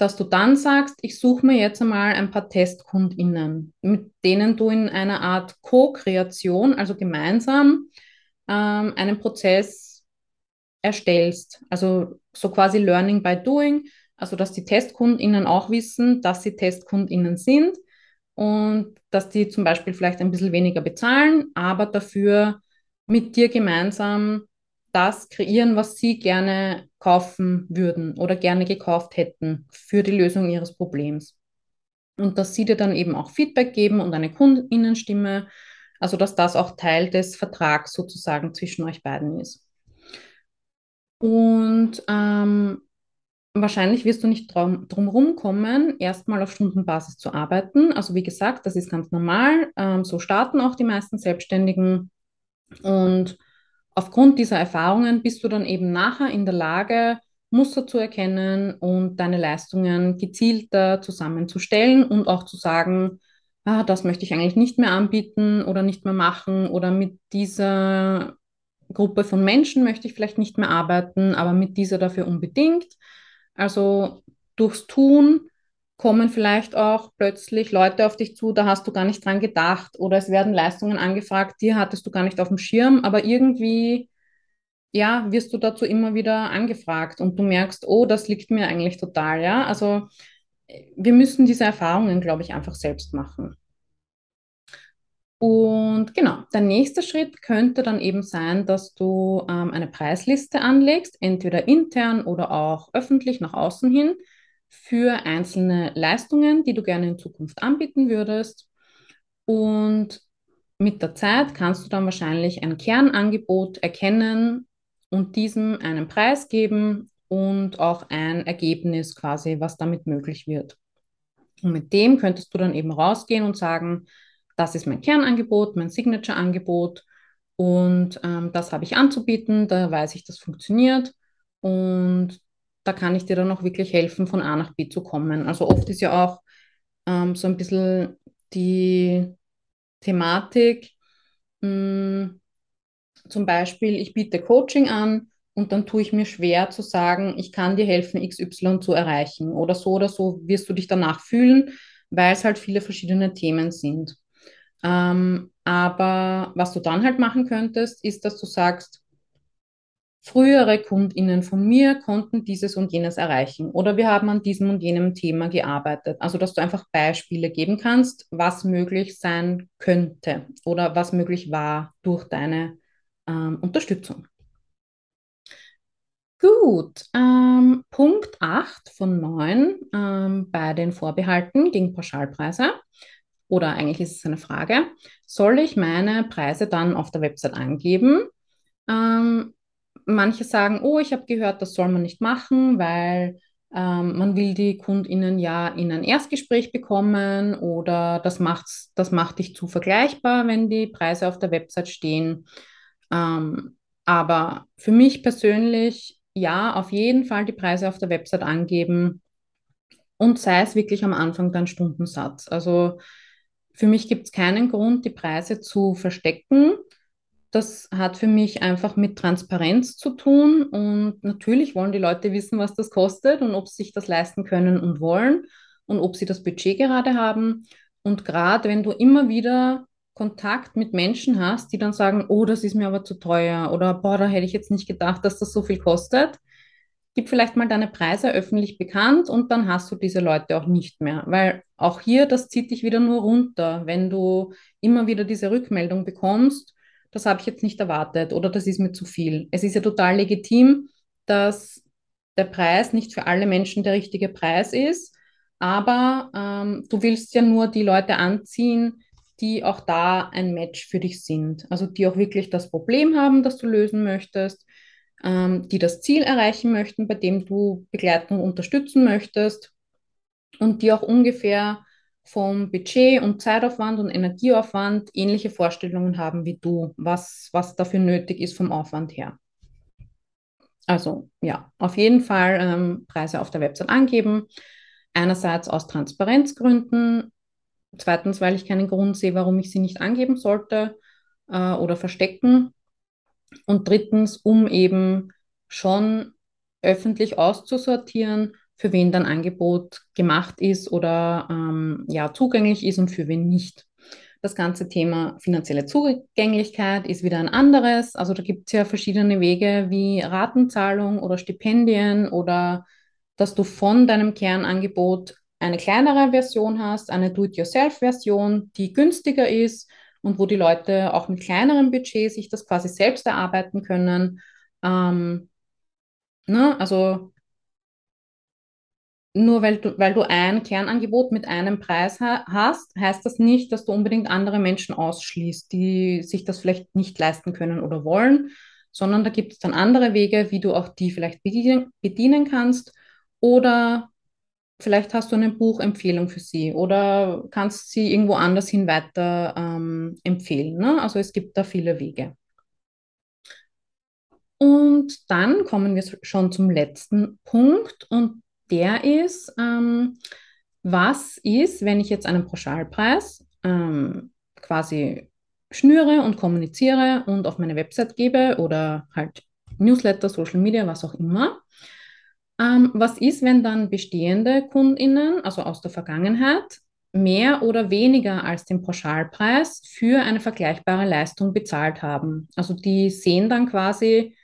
Dass du dann sagst, ich suche mir jetzt einmal ein paar TestkundInnen, mit denen du in einer Art Co-Kreation, also gemeinsam, ähm, einen Prozess erstellst. Also so quasi Learning by Doing, also dass die TestkundInnen auch wissen, dass sie TestkundInnen sind und dass die zum Beispiel vielleicht ein bisschen weniger bezahlen, aber dafür mit dir gemeinsam das kreieren, was sie gerne kaufen würden oder gerne gekauft hätten für die Lösung ihres Problems. Und dass sie dir dann eben auch Feedback geben und eine Kundinnenstimme, also dass das auch Teil des Vertrags sozusagen zwischen euch beiden ist. Und ähm, Wahrscheinlich wirst du nicht drum, drum kommen, erstmal auf Stundenbasis zu arbeiten. Also wie gesagt, das ist ganz normal. Ähm, so starten auch die meisten Selbstständigen. Und aufgrund dieser Erfahrungen bist du dann eben nachher in der Lage, Muster zu erkennen und deine Leistungen gezielter zusammenzustellen und auch zu sagen, ah, das möchte ich eigentlich nicht mehr anbieten oder nicht mehr machen oder mit dieser Gruppe von Menschen möchte ich vielleicht nicht mehr arbeiten, aber mit dieser dafür unbedingt. Also durchs Tun kommen vielleicht auch plötzlich Leute auf dich zu, da hast du gar nicht dran gedacht oder es werden Leistungen angefragt, die hattest du gar nicht auf dem Schirm, aber irgendwie ja, wirst du dazu immer wieder angefragt und du merkst, oh, das liegt mir eigentlich total, ja? Also wir müssen diese Erfahrungen, glaube ich, einfach selbst machen. Und genau, der nächste Schritt könnte dann eben sein, dass du ähm, eine Preisliste anlegst, entweder intern oder auch öffentlich nach außen hin, für einzelne Leistungen, die du gerne in Zukunft anbieten würdest. Und mit der Zeit kannst du dann wahrscheinlich ein Kernangebot erkennen und diesem einen Preis geben und auch ein Ergebnis quasi, was damit möglich wird. Und mit dem könntest du dann eben rausgehen und sagen, das ist mein Kernangebot, mein Signature-Angebot und ähm, das habe ich anzubieten, da weiß ich, das funktioniert und da kann ich dir dann auch wirklich helfen, von A nach B zu kommen. Also oft ist ja auch ähm, so ein bisschen die Thematik, mh, hm, zum Beispiel, ich biete Coaching an und dann tue ich mir schwer zu sagen, ich kann dir helfen, XY zu erreichen oder so oder so wirst du dich danach fühlen, weil es halt viele verschiedene Themen sind. Ähm, aber was du dann halt machen könntest, ist, dass du sagst, frühere KundInnen von mir konnten dieses und jenes erreichen oder wir haben an diesem und jenem Thema gearbeitet. Also, dass du einfach Beispiele geben kannst, was möglich sein könnte oder was möglich war durch deine ähm, Unterstützung. Gut, ähm, Punkt 8 von 9 ähm, bei den Vorbehalten gegen Pauschalpreise oder eigentlich ist es eine Frage, soll ich meine Preise dann auf der Website angeben? Ähm, manche sagen, oh, ich habe gehört, das soll man nicht machen, weil ähm, man will die KundInnen ja in ein Erstgespräch bekommen oder das, macht's, das macht dich zu vergleichbar, wenn die Preise auf der Website stehen. Ähm, aber für mich persönlich, ja, auf jeden Fall die Preise auf der Website angeben und sei es wirklich am Anfang dein Stundensatz. Also für mich gibt es keinen Grund, die Preise zu verstecken. Das hat für mich einfach mit Transparenz zu tun. Und natürlich wollen die Leute wissen, was das kostet und ob sie sich das leisten können und wollen und ob sie das Budget gerade haben. Und gerade wenn du immer wieder Kontakt mit Menschen hast, die dann sagen, oh, das ist mir aber zu teuer oder boah, da hätte ich jetzt nicht gedacht, dass das so viel kostet, gib vielleicht mal deine Preise öffentlich bekannt und dann hast du diese Leute auch nicht mehr. Weil auch hier, das zieht dich wieder nur runter, wenn du immer wieder diese Rückmeldung bekommst, das habe ich jetzt nicht erwartet oder das ist mir zu viel. Es ist ja total legitim, dass der Preis nicht für alle Menschen der richtige Preis ist, aber ähm, du willst ja nur die Leute anziehen, die auch da ein Match für dich sind. Also die auch wirklich das Problem haben, das du lösen möchtest ähm, die das Ziel erreichen möchten, bei dem du Begleitung unterstützen möchtest und die auch ungefähr vom Budget und Zeitaufwand und Energieaufwand ähnliche Vorstellungen haben wie du, was, was dafür nötig ist vom Aufwand her. Also ja, auf jeden Fall ähm, Preise auf der Website angeben. Einerseits aus Transparenzgründen, Zweitens, weil ich keinen Grund sehe, warum ich sie nicht angeben sollte äh, oder verstecken. Und drittens, um eben schon öffentlich auszusortieren, für wen dein Angebot gemacht ist oder ähm, ja, zugänglich ist und für wen nicht. Das ganze Thema finanzielle Zugänglichkeit ist wieder ein anderes. Also da gibt es ja verschiedene Wege wie Ratenzahlung oder Stipendien oder dass du von deinem Kernangebot eine kleinere Version hast, eine Do-it-yourself-Version, die günstiger ist und wo die Leute auch mit kleinerem Budget sich das quasi selbst erarbeiten können. Ähm, ne? Also nur weil du, weil du ein Kernangebot mit einem Preis ha hast, heißt das nicht, dass du unbedingt andere Menschen ausschließt, die sich das vielleicht nicht leisten können oder wollen, sondern da gibt es dann andere Wege, wie du auch die vielleicht bedienen, bedienen kannst. Oder vielleicht hast du eine Buchempfehlung für sie oder kannst sie irgendwo anders hin weiter ähm, empfehlen. Ne? Also es gibt da viele Wege. Und dann kommen wir schon zum letzten Punkt und der ist, ähm, was ist, wenn ich jetzt einen Pauschalpreis ähm, quasi schnüre und kommuniziere und auf meine Website gebe oder halt Newsletter, Social Media, was auch immer. Ähm, was ist, wenn dann bestehende KundInnen, also aus der Vergangenheit, mehr oder weniger als den Pauschalpreis für eine vergleichbare Leistung bezahlt haben? Also die sehen dann quasi,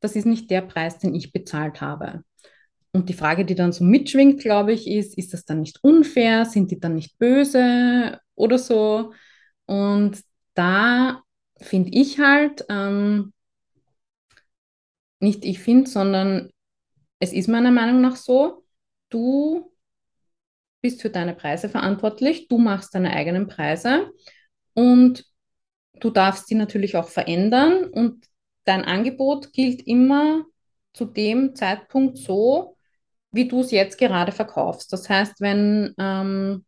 das ist nicht der Preis, den ich bezahlt habe. Und die Frage, die dann so mitschwingt, glaube ich, ist, ist das dann nicht unfair? Sind die dann nicht böse oder so? Und da finde ich halt, ähm, nicht ich finde, sondern es ist meiner Meinung nach so, du bist für deine Preise verantwortlich, du machst deine eigenen Preise und du darfst die natürlich auch verändern und dein Angebot gilt immer zu dem Zeitpunkt so, wie du es jetzt gerade verkaufst. Das heißt, wenn, ähm,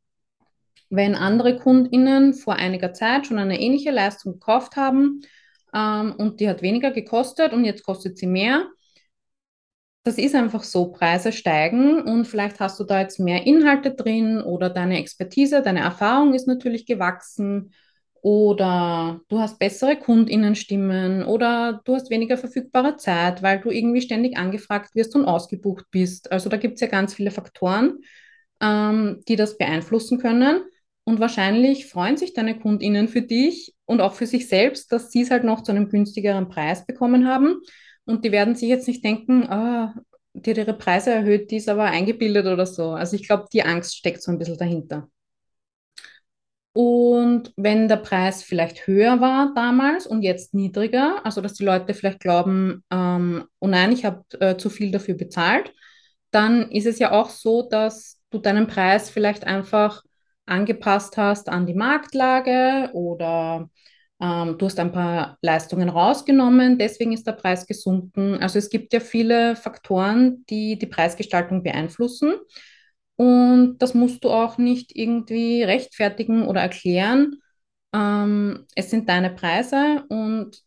wenn andere KundInnen vor einiger Zeit schon eine ähnliche Leistung gekauft haben ähm, und die hat weniger gekostet und jetzt kostet sie mehr, das ist einfach so, Preise steigen und vielleicht hast du da jetzt mehr Inhalte drin oder deine Expertise, deine Erfahrung ist natürlich gewachsen oder du hast bessere Kundinnenstimmen oder du hast weniger verfügbare Zeit, weil du irgendwie ständig angefragt wirst und ausgebucht bist. Also da gibt es ja ganz viele Faktoren, ähm, die das beeinflussen können. Und wahrscheinlich freuen sich deine Kundinnen für dich und auch für sich selbst, dass sie es halt noch zu einem günstigeren Preis bekommen haben. Und die werden sich jetzt nicht denken, ah, die hat ihre Preise erhöht, die ist aber eingebildet oder so. Also ich glaube, die Angst steckt so ein bisschen dahinter. Und wenn der Preis vielleicht höher war damals und jetzt niedriger, also dass die Leute vielleicht glauben, ähm, oh nein, ich habe äh, zu viel dafür bezahlt, dann ist es ja auch so, dass du deinen Preis vielleicht einfach angepasst hast an die Marktlage oder ähm, du hast ein paar Leistungen rausgenommen, deswegen ist der Preis gesunken. Also es gibt ja viele Faktoren, die die Preisgestaltung beeinflussen. Und das musst du auch nicht irgendwie rechtfertigen oder erklären. Ähm, es sind deine Preise und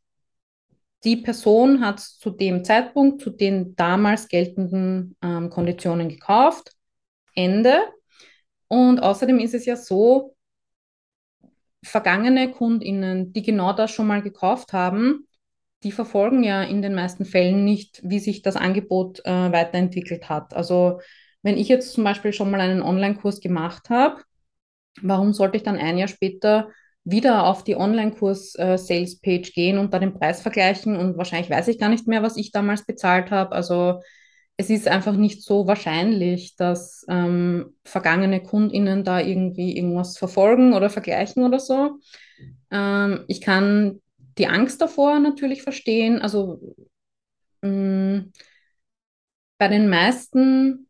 die Person hat es zu dem Zeitpunkt, zu den damals geltenden ähm, Konditionen gekauft. Ende. Und außerdem ist es ja so, vergangene KundInnen, die genau das schon mal gekauft haben, die verfolgen ja in den meisten Fällen nicht, wie sich das Angebot äh, weiterentwickelt hat. Also wenn ich jetzt zum Beispiel schon mal einen Online-Kurs gemacht habe, warum sollte ich dann ein Jahr später wieder auf die Online-Kurs-Sales-Page äh, gehen und da den Preis vergleichen und wahrscheinlich weiß ich gar nicht mehr, was ich damals bezahlt habe. Also es ist einfach nicht so wahrscheinlich, dass ähm, vergangene KundInnen da irgendwie irgendwas verfolgen oder vergleichen oder so. Ähm, ich kann die Angst davor natürlich verstehen. Also mh, mm, bei den meisten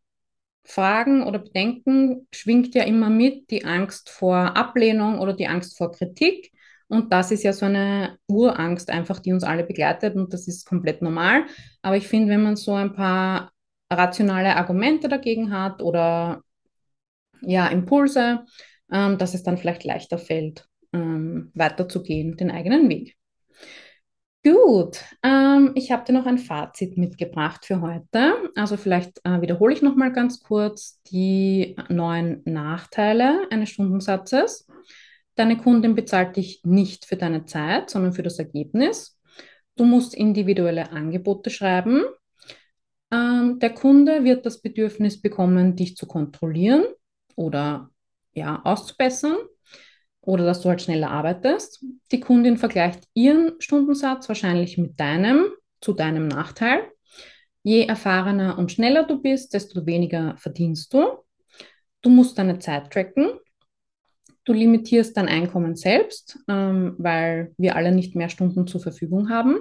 Fragen oder Bedenken schwingt ja immer mit die Angst vor Ablehnung oder die Angst vor Kritik. Und das ist ja so eine Urangst einfach, die uns alle begleitet und das ist komplett normal. Aber ich finde, wenn man so ein paar rationale Argumente dagegen hat oder ja, Impulse, ähm, dass es dann vielleicht leichter fällt, ähm, weiterzugehen, den eigenen Weg. Gut, ähm, ich habe dir noch ein Fazit mitgebracht für heute. Also vielleicht äh, wiederhole ich noch mal ganz kurz die neun Nachteile eines Stundensatzes. Deine Kundin bezahlt dich nicht für deine Zeit, sondern für das Ergebnis. Du musst individuelle Angebote schreiben. Ähm, der Kunde wird das Bedürfnis bekommen, dich zu kontrollieren oder ja, auszubessern oder dass du halt schneller arbeitest. Die Kundin vergleicht ihren Stundensatz wahrscheinlich mit deinem zu deinem Nachteil. Je erfahrener und schneller du bist, desto weniger verdienst du. Du musst deine Zeit tracken. Du limitierst dein Einkommen selbst, ähm, weil wir alle nicht mehr Stunden zur Verfügung haben.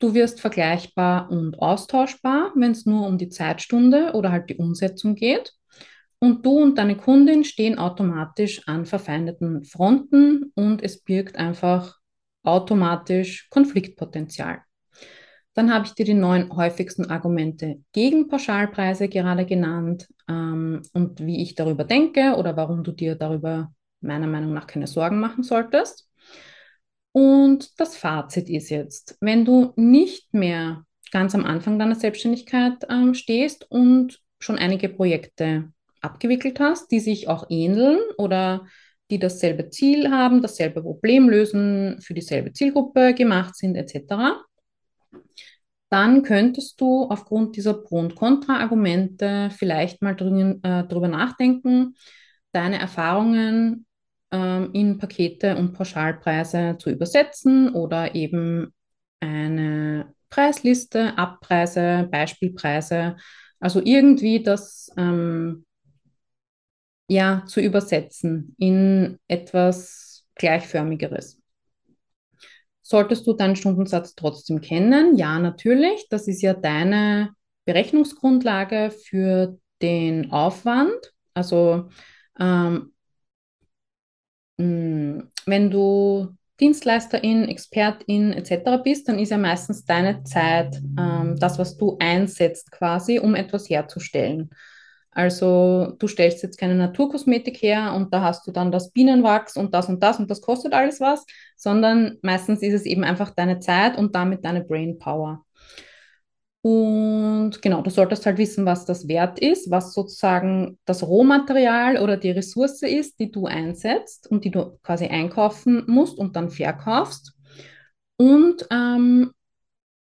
Du wirst vergleichbar und austauschbar, wenn es nur um die Zeitstunde oder halt die Umsetzung geht. Und du und deine Kundin stehen automatisch an verfeindeten Fronten und es birgt einfach automatisch Konfliktpotenzial. Dann habe ich dir die neun häufigsten Argumente gegen Pauschalpreise gerade genannt ähm, und wie ich darüber denke oder warum du dir darüber meiner Meinung nach keine Sorgen machen solltest. Und das Fazit ist jetzt, wenn du nicht mehr ganz am Anfang deiner Selbstständigkeit ähm, stehst und schon einige Projekte abgewickelt hast, die sich auch ähneln oder die dasselbe Ziel haben, dasselbe Problem lösen, für dieselbe Zielgruppe gemacht sind, etc., dann könntest du aufgrund dieser Pro- und Kontra-Argumente vielleicht mal drüben, äh, drüber nachdenken, deine Erfahrungen ähm, in Pakete und Pauschalpreise zu übersetzen oder eben eine Preisliste, Abpreise, Beispielpreise, also irgendwie das ähm, ja, zu übersetzen in etwas Gleichförmigeres. Solltest du deinen Stundensatz trotzdem kennen? Ja, natürlich. Das ist ja deine Berechnungsgrundlage für den Aufwand. Also ähm, hm, wenn du Dienstleisterin, Expertin etc. bist, dann ist ja meistens deine Zeit ähm, das, was du einsetzt quasi, um etwas herzustellen. Also du stellst jetzt keine Naturkosmetik her und da hast du dann das Bienenwachs und das und das und das kostet alles was, sondern meistens ist es eben einfach deine Zeit und damit deine Brainpower. Und genau, du solltest halt wissen, was das wert ist, was sozusagen das Rohmaterial oder die Ressource ist, die du einsetzt und die du quasi einkaufen musst und dann verkaufst. Und ähm,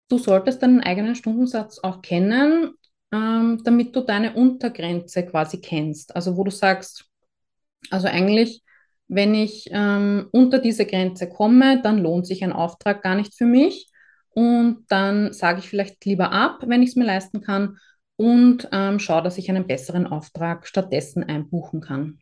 du solltest deinen eigenen Stundensatz auch kennen ähm, damit du deine Untergrenze quasi kennst. Also wo du sagst, also eigentlich, wenn ich ähm, unter diese Grenze komme, dann lohnt sich ein Auftrag gar nicht für mich. Und dann sage ich vielleicht lieber ab, wenn ich es mir leisten kann, und ähm, schaue, dass ich einen besseren Auftrag stattdessen einbuchen kann.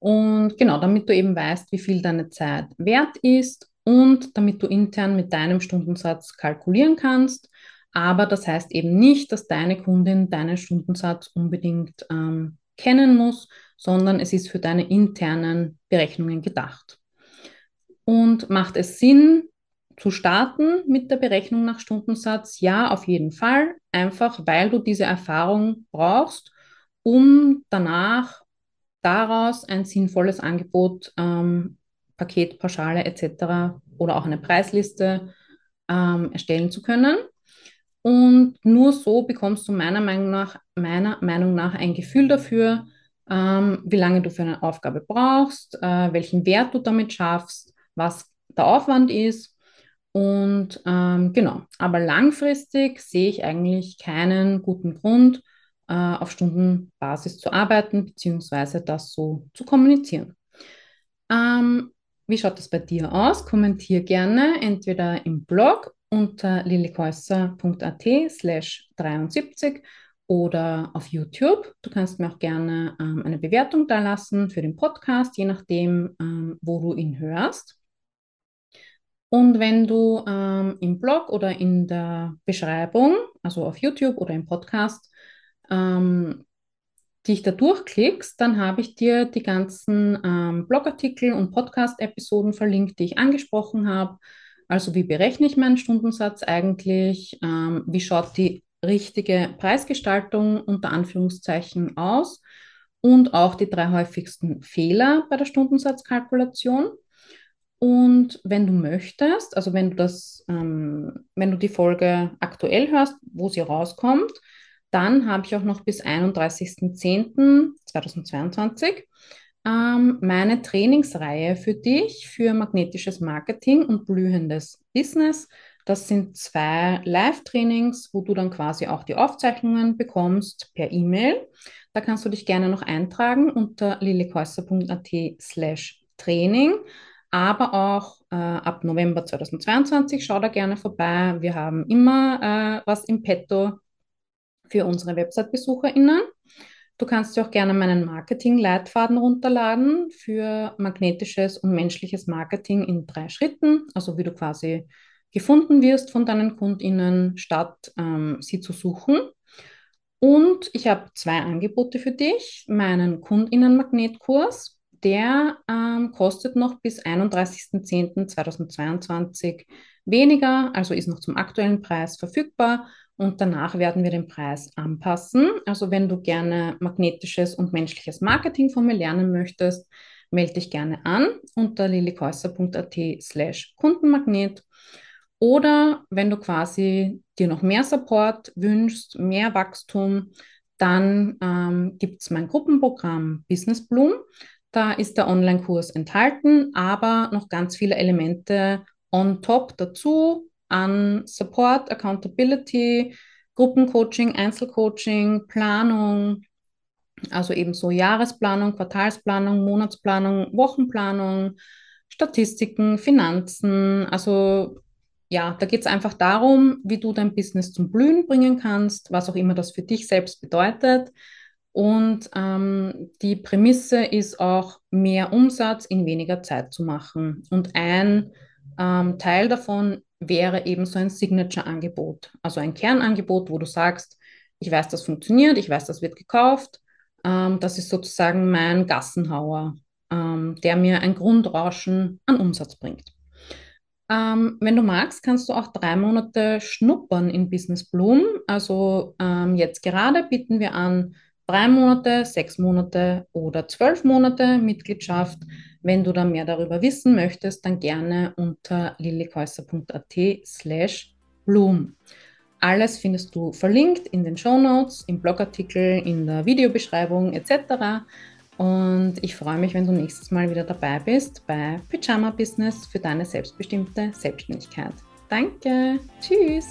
Und genau, damit du eben weißt, wie viel deine Zeit wert ist und damit du intern mit deinem Stundensatz kalkulieren kannst aber das heißt eben nicht, dass deine Kundin deinen Stundensatz unbedingt ähm, kennen muss, sondern es ist für deine internen Berechnungen gedacht. Und macht es Sinn, zu starten mit der Berechnung nach Stundensatz? Ja, auf jeden Fall. Einfach weil du diese Erfahrung brauchst, um danach daraus ein sinnvolles Angebot, ähm, Paket, Pauschale etc. oder auch eine Preisliste ähm, erstellen zu können. Und nur so bekommst du meiner Meinung nach, meiner Meinung nach ein Gefühl dafür, ähm, wie lange du für eine Aufgabe brauchst, äh, welchen Wert du damit schaffst, was der Aufwand ist. Und ähm, genau, aber langfristig sehe ich eigentlich keinen guten Grund, äh, auf Stundenbasis zu arbeiten, beziehungsweise das so zu kommunizieren. Ähm, wie schaut das bei dir aus? Kommentier gerne entweder im Blog unter lillikäusser.at slash 73 oder auf YouTube. Du kannst mir auch gerne ähm, eine Bewertung da lassen für den Podcast, je nachdem, ähm, wo du ihn hörst. Und wenn du ähm, im Blog oder in der Beschreibung, also auf YouTube oder im Podcast, ähm, dich da durchklickst, dann habe ich dir die ganzen ähm, Blogartikel und Podcast-Episoden verlinkt, die ich angesprochen habe. Also wie berechne ich meinen Stundensatz eigentlich? Ähm, wie schaut die richtige Preisgestaltung unter Anführungszeichen aus? Und auch die drei häufigsten Fehler bei der Stundensatzkalkulation. Und wenn du möchtest, also wenn du das, ähm, wenn du die Folge aktuell hörst, wo sie rauskommt, dann habe ich auch noch bis 31.10.2022 ähm, meine Trainingsreihe für dich für magnetisches Marketing und blühendes Business. Das sind zwei Live-Trainings, wo du dann quasi auch die Aufzeichnungen bekommst per E-Mail. Da kannst du dich gerne noch eintragen unter lillikäusser.at slash Training. Aber auch äh, ab November 2022 schau da gerne vorbei. Wir haben immer äh, was im Petto für unsere Website-BesucherInnen. Du kannst dir auch gerne meinen Marketing-Leitfaden runterladen für magnetisches und menschliches Marketing in drei Schritten, also wie du quasi gefunden wirst von deinen KundInnen, statt ähm, sie zu suchen. Und ich habe zwei Angebote für dich. Meinen KundInnen-Magnetkurs, der ähm, kostet noch bis 31.10.2022 weniger, also ist noch zum aktuellen Preis verfügbar und danach werden wir den Preis anpassen. Also wenn du gerne magnetisches und menschliches Marketing von mir lernen möchtest, melde dich gerne an unter lilikäusser.at slash Kundenmagnet. Oder wenn du quasi dir noch mehr Support wünschst, mehr Wachstum, dann ähm, gibt es mein Gruppenprogramm Business Bloom. Da ist der Online-Kurs enthalten, aber noch ganz viele Elemente on top dazu, an Support, Accountability, Gruppencoaching, Einzelcoaching, Planung, also eben so Jahresplanung, Quartalsplanung, Monatsplanung, Wochenplanung, Statistiken, Finanzen. Also ja, da geht es einfach darum, wie du dein Business zum Blühen bringen kannst, was auch immer das für dich selbst bedeutet. Und ähm, die Prämisse ist auch, mehr Umsatz in weniger Zeit zu machen. Und ein ähm, Teil davon wäre eben so ein Signature-Angebot, also ein Kernangebot, wo du sagst, ich weiß, das funktioniert, ich weiß, das wird gekauft. Ähm, das ist sozusagen mein Gassenhauer, ähm, der mir ein Grundrauschen an Umsatz bringt. Ähm, wenn du magst, kannst du auch drei Monate schnuppern in Business Bloom. Also ähm, jetzt gerade bieten wir an drei Monate, sechs Monate oder zwölf Monate Mitgliedschaft. Wenn du da mehr darüber wissen möchtest, dann gerne unter lillikäusser.at slash bloom. Alles findest du verlinkt in den Show Notes, im Blogartikel, in der Videobeschreibung etc. Und ich freue mich, wenn du nächstes Mal wieder dabei bist bei Pyjama Business für deine selbstbestimmte Selbstständigkeit. Danke, tschüss.